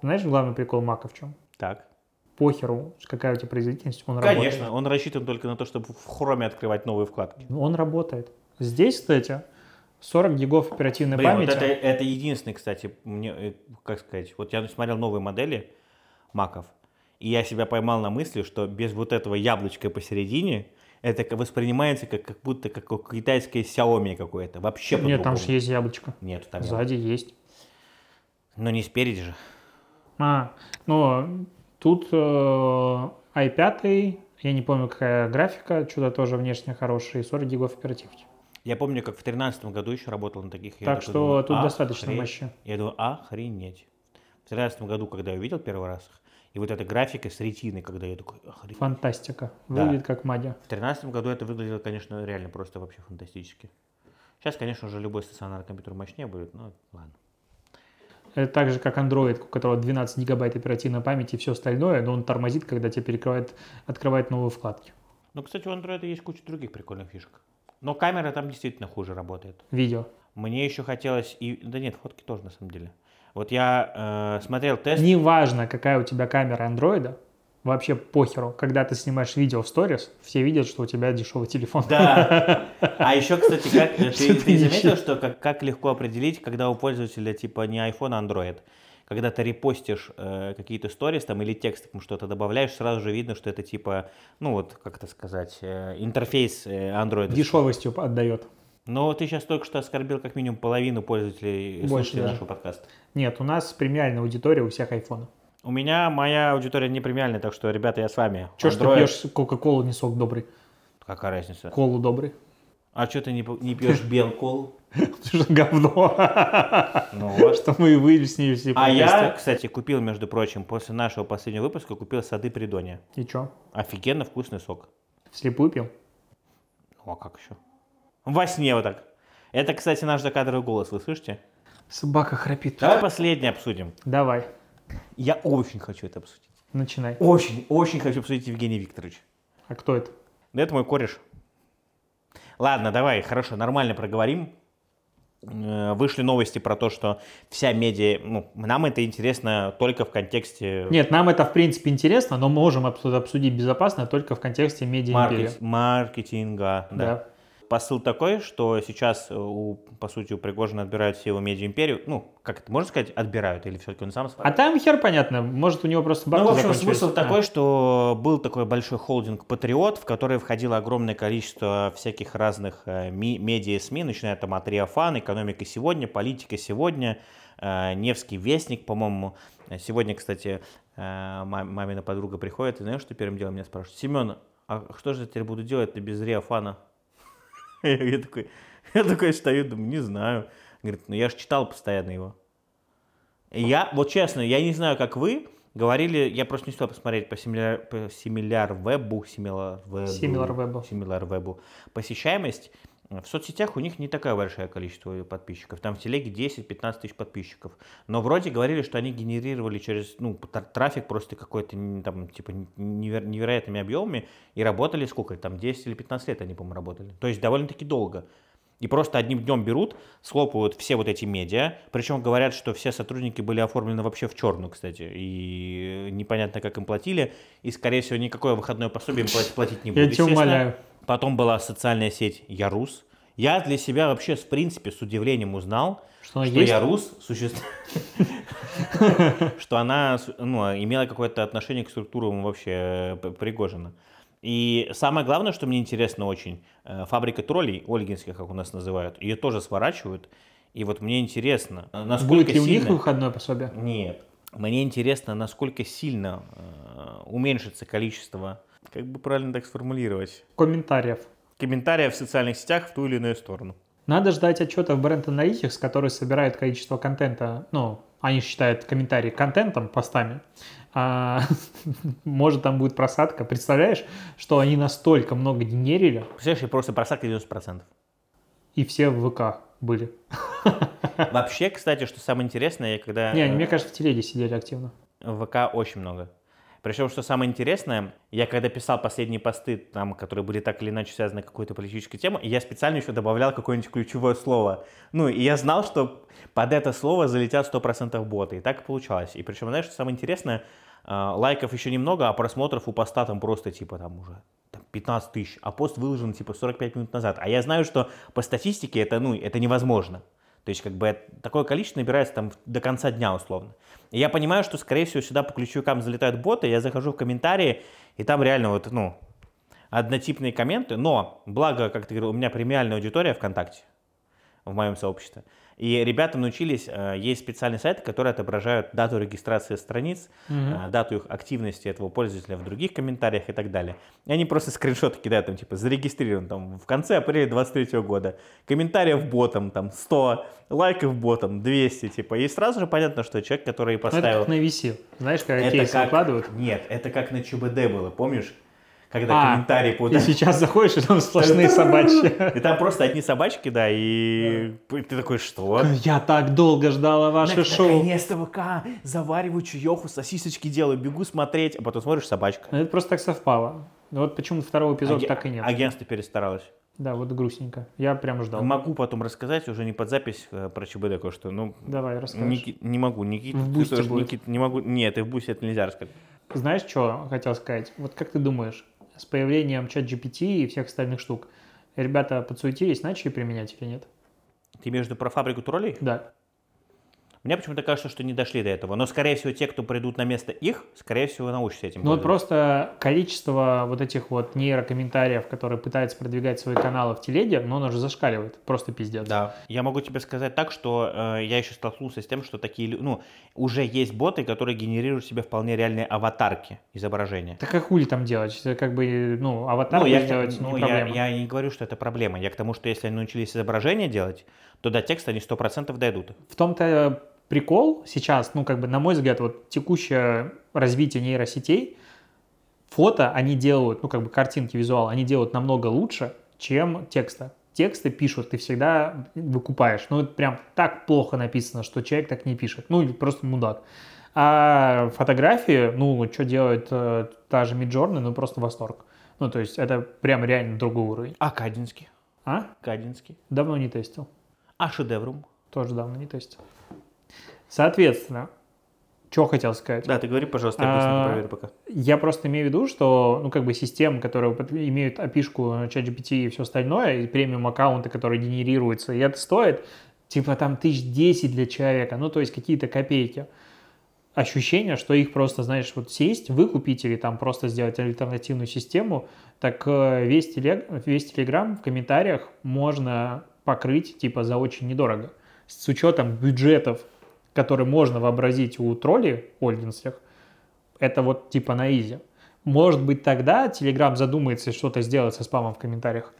Знаешь, главный прикол Мака в чем? Так. Похеру, какая у тебя производительность, он Конечно, он рассчитан только на то, чтобы в хроме открывать новые вкладки. работает. Он работает. Здесь, кстати, 40 гигов оперативной Блин, памяти. вот это, это единственный, кстати, мне, э, как сказать, вот я смотрел новые модели маков, и я себя поймал на мысли, что без вот этого яблочка посередине, это воспринимается как, как будто как китайское Xiaomi какое-то. Вообще Нет, там по-другому. же есть яблочко. Нет, там нет. Сзади есть. Но не спереди же. А, ну, тут э, i5, я не помню, какая графика, что-то тоже внешне хорошая, и 40 гигов оперативки. Я помню, как в 2013 году еще работал на таких. я Так что думаю, тут достаточно «Охренеть». мощи. Я думаю, охренеть. В 2013 году, когда я увидел первый раз их, и вот эта графика с ретиной, когда я такой, охренеть. Фантастика. Да. Выглядит как Мадя. В 2013 году это выглядело, конечно, реально просто вообще фантастически. Сейчас, конечно, уже любой стационарный компьютер мощнее будет, но ладно. Это так же, как Android, у которого 12 гигабайт оперативной памяти и все остальное, но он тормозит, когда тебе перекрывает, открывает новые вкладки. Ну, кстати, у Android есть куча других прикольных фишек. Но камера там действительно хуже работает. Видео. Мне еще хотелось и... Да нет, фотки тоже, на самом деле. Вот я э, смотрел тест. Неважно, какая у тебя камера андроида, вообще похеру. Когда ты снимаешь видео в сторис, все видят, что у тебя дешевый телефон. Да. А еще, кстати, как, ты, Что ты заметил, что как, как легко определить, когда у пользователя типа не iPhone, а Android? Когда ты репостишь э, какие-то сторис там или текстом что-то добавляешь, сразу же видно, что это типа, ну вот, как это сказать, э, интерфейс э, Android. Дешевостью отдает. Но ты сейчас только что оскорбил как минимум половину пользователей Больше, слушателей да. нашего подкаста. Нет, у нас премиальная аудитория у всех айфонов. У меня моя аудитория не премиальная, так что, ребята, я с вами. Че ж ты Android- пьешь Кока-Колу, не сок добрый? Какая разница? Колу добрый? А что ты не, п- не пьешь белкол? Что говно. Ну вот. Что мы и выяснили все А я, подкасты. кстати, купил, между прочим, после нашего последнего выпуска, купил сады Придония. И чё? Офигенно вкусный сок. Вслепую пил? Ну, а как еще? Во сне вот так. Это, кстати, наш закадровый голос, вы слышите? Собака храпит. Давай последний обсудим. Давай, Я очень хочу это обсудить. начинай. Очень, очень хочу обсудить Евгений Викторович. А кто это? Да это мой кореш. Ладно, давай, хорошо, нормально проговорим. Э, Вышли новости про то, что вся медиа, ну, нам это интересно только в контексте Нет, нам это в принципе интересно, но можем обсу- обсудить безопасно только в контексте медиа маркет- маркетинга. Да. Да. Посыл такой, что сейчас, э, у, по сути, у Пригожина отбирают все его медиа-империю. Ну, как это можно сказать, отбирают, или все-таки он сам А там хер понятно, может у него просто Ну, в общем, смысл А. такой, что был такой большой холдинг «Патриот», в который входило огромное количество всяких разных э, ми- медиа СМИ, начиная там от «Риофан», «Экономика сегодня», «Политика сегодня», э, «Невский вестник», по-моему. Сегодня, кстати, ма- мамина подруга приходит, и знаешь, что первым делом меня спрашивает? «Семен, а что же я теперь буду делать-то без «Риофана»?» Я такой, я такой стою, думаю, не знаю. Говорит, ну я же читал постоянно его. Я, вот честно, я не знаю, как вы, говорили, я просто не успел посмотреть по Similar, по Similar Web, Similar Web, Similar Web. Similar Web. Посещаемость в соцсетях у них не такое большое количество подписчиков. Там в телеге 10-15 тысяч подписчиков. Но вроде говорили, что они генерировали через ну, тр- трафик просто какой-то там, типа, невер- невероятными объемами и работали сколько там, 10 или 15 лет они, по-моему, работали. То есть довольно-таки долго. И просто одним днем берут, схлопывают все вот эти медиа. Причем говорят, что все сотрудники были оформлены вообще в черную, кстати. И непонятно, как им платили. И, скорее всего, никакое выходное пособие им платить, не будут. Я тебя умоляю. Потом была социальная сеть Ярус. Я для себя вообще, в принципе, с удивлением узнал, Что что? Ярус существует, что она ну, имела какое-то отношение к структурам вообще э, Пригожина. И самое главное, что мне интересно очень, э, фабрика троллей, ольгинских, как у нас называют, ее тоже сворачивают. И вот мне интересно, э, насколько Будет ли у них сильно... выходное пособие? Нет. Мне интересно, насколько сильно уменьшится количество, как бы правильно так сформулировать, Комментариев. комментариев в социальных сетях в ту или иную сторону. Надо ждать отчетов Brand Analytics, который собирает количество контента, ну, они считают комментарии контентом, постами. А, может, там будет просадка. Представляешь, что они настолько много генерили, Представляешь, я просто просадка 90%. и все в ВК были. Вообще, кстати, что самое интересное, я когда... Не, э, мне кажется, в телеге сидели активно. В ВК очень много. Причем, что самое интересное, я когда писал последние посты, там, которые были так или иначе связаны с какой-то политической темой, я специально еще добавлял какое-нибудь ключевое слово. Ну, и я знал, что под это слово залетят 100% боты. И так и получалось. И причем, знаешь, что самое интересное, э, лайков еще немного, а просмотров у поста там просто типа там уже там, 15 тысяч, а пост выложен типа 45 минут назад. А я знаю, что по статистике это, ну, это невозможно. То есть, как бы такое количество набирается там до конца дня, условно. И я понимаю, что, скорее всего, сюда по ключевикам залетают боты, я захожу в комментарии, и там реально вот, ну, однотипные комменты, но, благо, как ты говорил, у меня премиальная аудитория ВКонтакте, в моем сообществе. И ребята научились, э, есть специальные сайты, которые отображают дату регистрации страниц, э, дату их активности этого пользователя в других комментариях и так далее. И они просто скриншоты кидают, там, типа, зарегистрирован там в конце апреля 23 года, комментариев ботом, там, 100, лайков ботом, 200, типа, и сразу же понятно, что человек, который Ну, это поставил... как на VC. Знаешь, когда Это кейсы как- выкладывают. Нет, это как на ЧБД было, помнишь? Когда А, комментарии под... И сейчас заходишь, и там сплошные собачьи. И там просто одни собачки, да, и ты такой, что? Я так долго ждала ваше шоу. Наконец-то ВК, завариваю чаеху, сосисочки делаю, бегу смотреть, а потом смотришь собачка. Это просто так совпало. Вот почему второго эпизода так и нет. Агентство перестаралось. Да, вот грустненько. Я прям ждал. Могу потом рассказать, уже не под запись э, про ЧБД кое-что. Ну, Давай, расскажешь. Ники- не могу, Никита. В Бусте будет. Никита, не могу. Нет, и в Бусте это нельзя рассказать. Знаешь, что хотел сказать? Вот как ты думаешь, с появлением чат GPT и всех остальных штук, ребята подсуетились, начали применять или нет? Ты имеешь в виду про фабрику троллей? Да. Мне почему-то кажется, что не дошли до этого. Но, скорее всего, те, кто придут на место их, скорее всего, научатся этим Ну вот просто количество вот этих вот нейрокомментариев, которые пытаются продвигать свои каналы в телеге, ну оно же зашкаливает. Просто пиздец. Да. Я могу тебе сказать так, что э, я еще столкнулся с тем, что такие, ну, уже есть боты, которые генерируют себе вполне реальные аватарки изображения. Так а хули там делать? Это как бы, ну, аватар ну, я, сделать ну, не я, проблема. я не говорю, что это проблема. Я к тому, что если они научились изображение делать, то до текста они 100% дойдут. В том-то прикол сейчас, ну, как бы, на мой взгляд, вот текущее развитие нейросетей, фото они делают, ну, как бы, картинки, визуал, они делают намного лучше, чем текста. Тексты пишут, ты всегда выкупаешь. Ну, это прям так плохо написано, что человек так не пишет. Ну, или просто мудак. А фотографии, ну, что делает э, та же Midjourney, ну, просто восторг. Ну, то есть, это прям реально другой уровень. А Кадинский? А? Кадинский. Давно не тестил. А Шедеврум? Тоже давно не тестил. Соответственно, что хотел сказать? Да, ты говори, пожалуйста, я быстренько А, проверю пока. Я просто имею в виду, что, ну, как бы системы, которые имеют опишку ChatGPT и все остальное, и премиум аккаунты, которые генерируются, и это стоит, типа, там, тысяч десять для человека, ну, то есть какие-то копейки. Ощущение, что их просто, знаешь, вот сесть, выкупить или там просто сделать альтернативную систему, так э, весь, телег, весь Telegram в комментариях можно покрыть, типа, за очень недорого. С учетом бюджетов, которые можно вообразить у троллей ольгинских, это вот типа на изи. Может быть, тогда Telegram задумается что-то сделать со спамом в комментариях.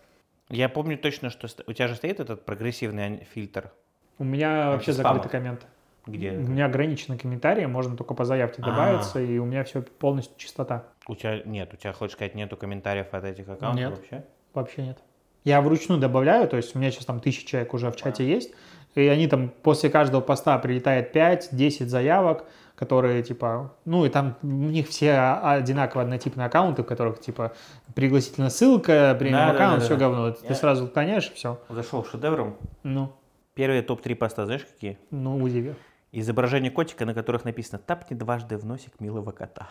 Я помню точно, что у тебя же стоит этот прогрессивный фильтр, У меня вообще спама. закрыты комменты. где У меня ограничены комментарии, можно только по заявке А. добавиться, и у меня все полностью чистота. у тебя нет, у тебя, хочешь сказать, нету комментариев от этих аккаунтов Нет. вообще? Вообще нет. Я вручную добавляю, то есть у меня сейчас там тысяча человек уже в чате есть, и они там после каждого поста прилетает 5-10 заявок, которые, типа, ну, и там у них все одинаково однотипные аккаунты, в которых, типа, пригласительная ссылка, премиум Да, да, аккаунт, да, все да. говно. Ты Я- сразу клоняешь, и все. Зашел шедевром. Ну, Первые топ-3 поста, знаешь какие? ну, удиви. Изображение котика, на которых написано «Тапни дважды в носик милого кота».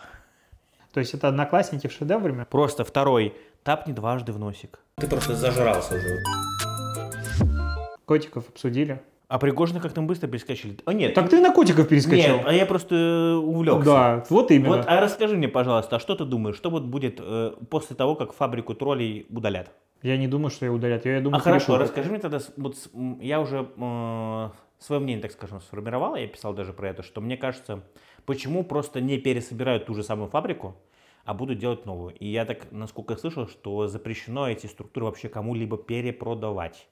То есть это одноклассники в шедевре. Просто второй «Тапни дважды в носик». Ты просто зажрался уже. Котиков обсудили. А Пригожина как-то быстро перескочили. А нет, Так ты на котиков перескочил. нет, а я просто э, увлекся. Да, вот именно. Вот, а расскажи мне, пожалуйста, а что ты думаешь, что вот будет э, после того, как фабрику троллей удалят? Я не думаю, что ее удалят. Я думаю, а хорошо, перекупят. расскажи мне тогда, вот я уже свое мнение, так скажем, сформировал, я писал даже про это, что мне кажется, почему просто не пересобирают ту же самую фабрику, а будут делать новую. И я так, насколько я слышал, что запрещено эти структуры вообще кому-либо перепродавать.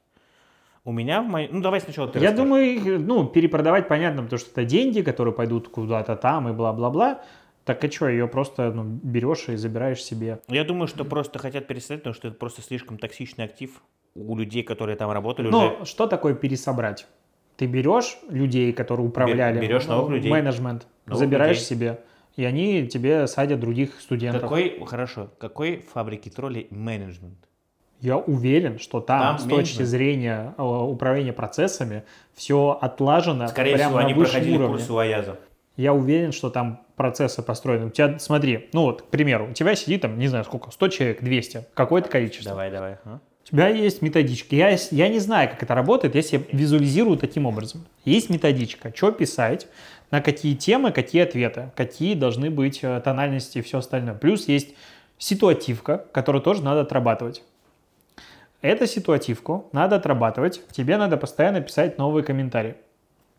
У меня в моей... Ну, давай сначала ты Я расскажешь. думаю, их, ну, перепродавать понятно, потому что это деньги, которые пойдут куда-то там и бла-бла-бла. Так а что, ее просто ну, берешь и забираешь себе. Я думаю, что просто хотят пересадить, потому что это просто слишком токсичный актив у людей, которые там работали уже. Ну, что такое пересобрать? Ты берешь людей, которые управляли, берешь новых ну, людей. менеджмент, Новых забираешь людей. себе, и они тебе садят других студентов. Какой, хорошо, какой фабрики троллей менеджмент? Я уверен, что там, Там с точки менеджмент. зрения э, управления процессами, все отлажено Скорее прямо всего, на они проходили уровне. курсы у Аяза. Я уверен, что там процессы построены. У тебя, смотри, ну вот, к примеру, у тебя сидит там, не знаю сколько, 100 человек, 200, какое-то количество. Давай, давай. а? У тебя есть методичка. Я, я не знаю, как это работает, я себе визуализирую таким образом. Есть методичка, что писать, на какие темы, какие ответы, какие должны быть э, тональности и все остальное. Плюс есть ситуативка, которую тоже надо отрабатывать. Эту ситуативку надо отрабатывать, тебе надо постоянно писать новые комментарии.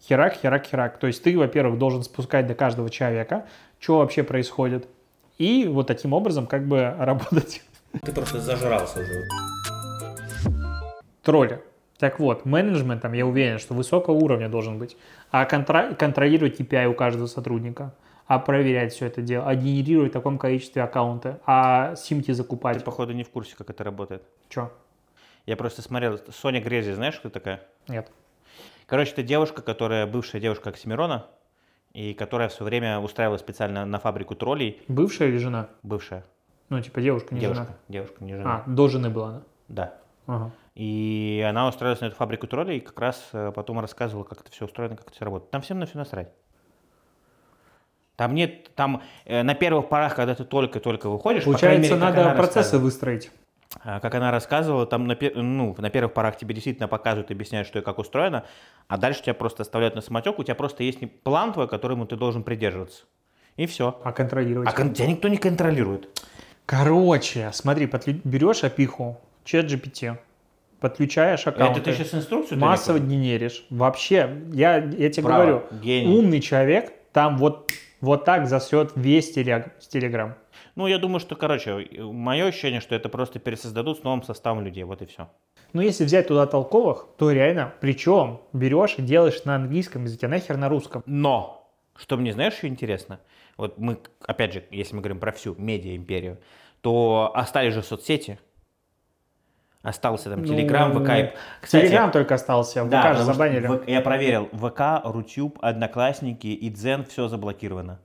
Херак, херак, херак. То есть ты, во-первых, должен спускать до каждого человека, что вообще происходит, и вот таким образом как бы работать. Ты просто зажрался уже. тролли. Так вот, менеджментом я уверен, что высокого уровня должен быть. А контра- контролировать KPI у каждого сотрудника, а проверять все это дело, а генерировать в таком количестве аккаунты, а симки Ты, закупать. походу, не в курсе, как это работает. Че? Я просто смотрел. Соня Грези, знаешь, кто такая? Нет. Короче, это девушка, которая бывшая девушка Оксимирона, и которая в свое время устраивала специально на фабрику троллей. Бывшая или жена? Бывшая. Ну, типа девушка, не девушка. жена. Девушка, не жена. А, до жены была она. Да. Ага. И она устроилась на эту фабрику троллей, и как раз э, потом рассказывала, как это все устроено, как это все работает. Там всем на все насрать. Там нет, там э, на первых порах, когда ты только-только выходишь, Получается, мере, надо процессы выстроить. А, Как она рассказывала, там на, ну, на первых порах тебе действительно показывают, объясняют, что и как устроено, а дальше тебя просто оставляют на самотек, у тебя просто есть план твой, которому ты должен придерживаться. И все. А контролировать. А кон- тебя никто не контролирует. Короче, смотри, подклю- берешь опиху, чат GPT, подключаешь аккаунты. Это ты сейчас инструкцию Массово далеко? генеришь. Вообще, я, я тебе Браво, говорю, гений. умный человек там вот, вот так засет весь телег- телеграм. Ну, я думаю, что, короче, мое ощущение, что это просто пересоздадут с новым составом людей, вот и все. Но если взять туда толковых, то реально, причем берешь и делаешь на английском языке, нахер на русском. Но, что мне, знаешь, еще интересно? Вот мы, опять же, если мы говорим про всю медиа-империю, то остались же соцсети. Остался там Ну, Телеграм, ВК. и- Кстати, Телеграм только остался, ВК да, же потому что забанили. В- я проверил, ВК, Рутюб, Одноклассники и Дзен, все заблокировано.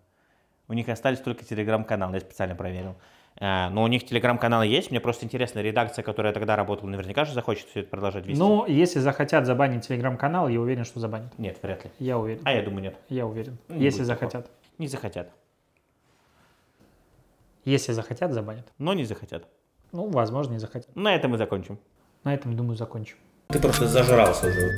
У них остались только телеграм-каналы, я специально проверил. А, но у них телеграм-каналы есть, мне просто интересно, редакция, которая тогда работала, наверняка же захочет все это продолжать вести. Ну, если захотят забанить телеграм-канал, я уверен, что забанят. Нет, вряд ли. Я уверен. А я думаю, нет. Я уверен. Не если захотят. Не захотят. Если захотят, забанят. Но не захотят. Ну, возможно, не захотят. На этом мы закончим. На этом, думаю, закончим. Ты просто зажрался уже.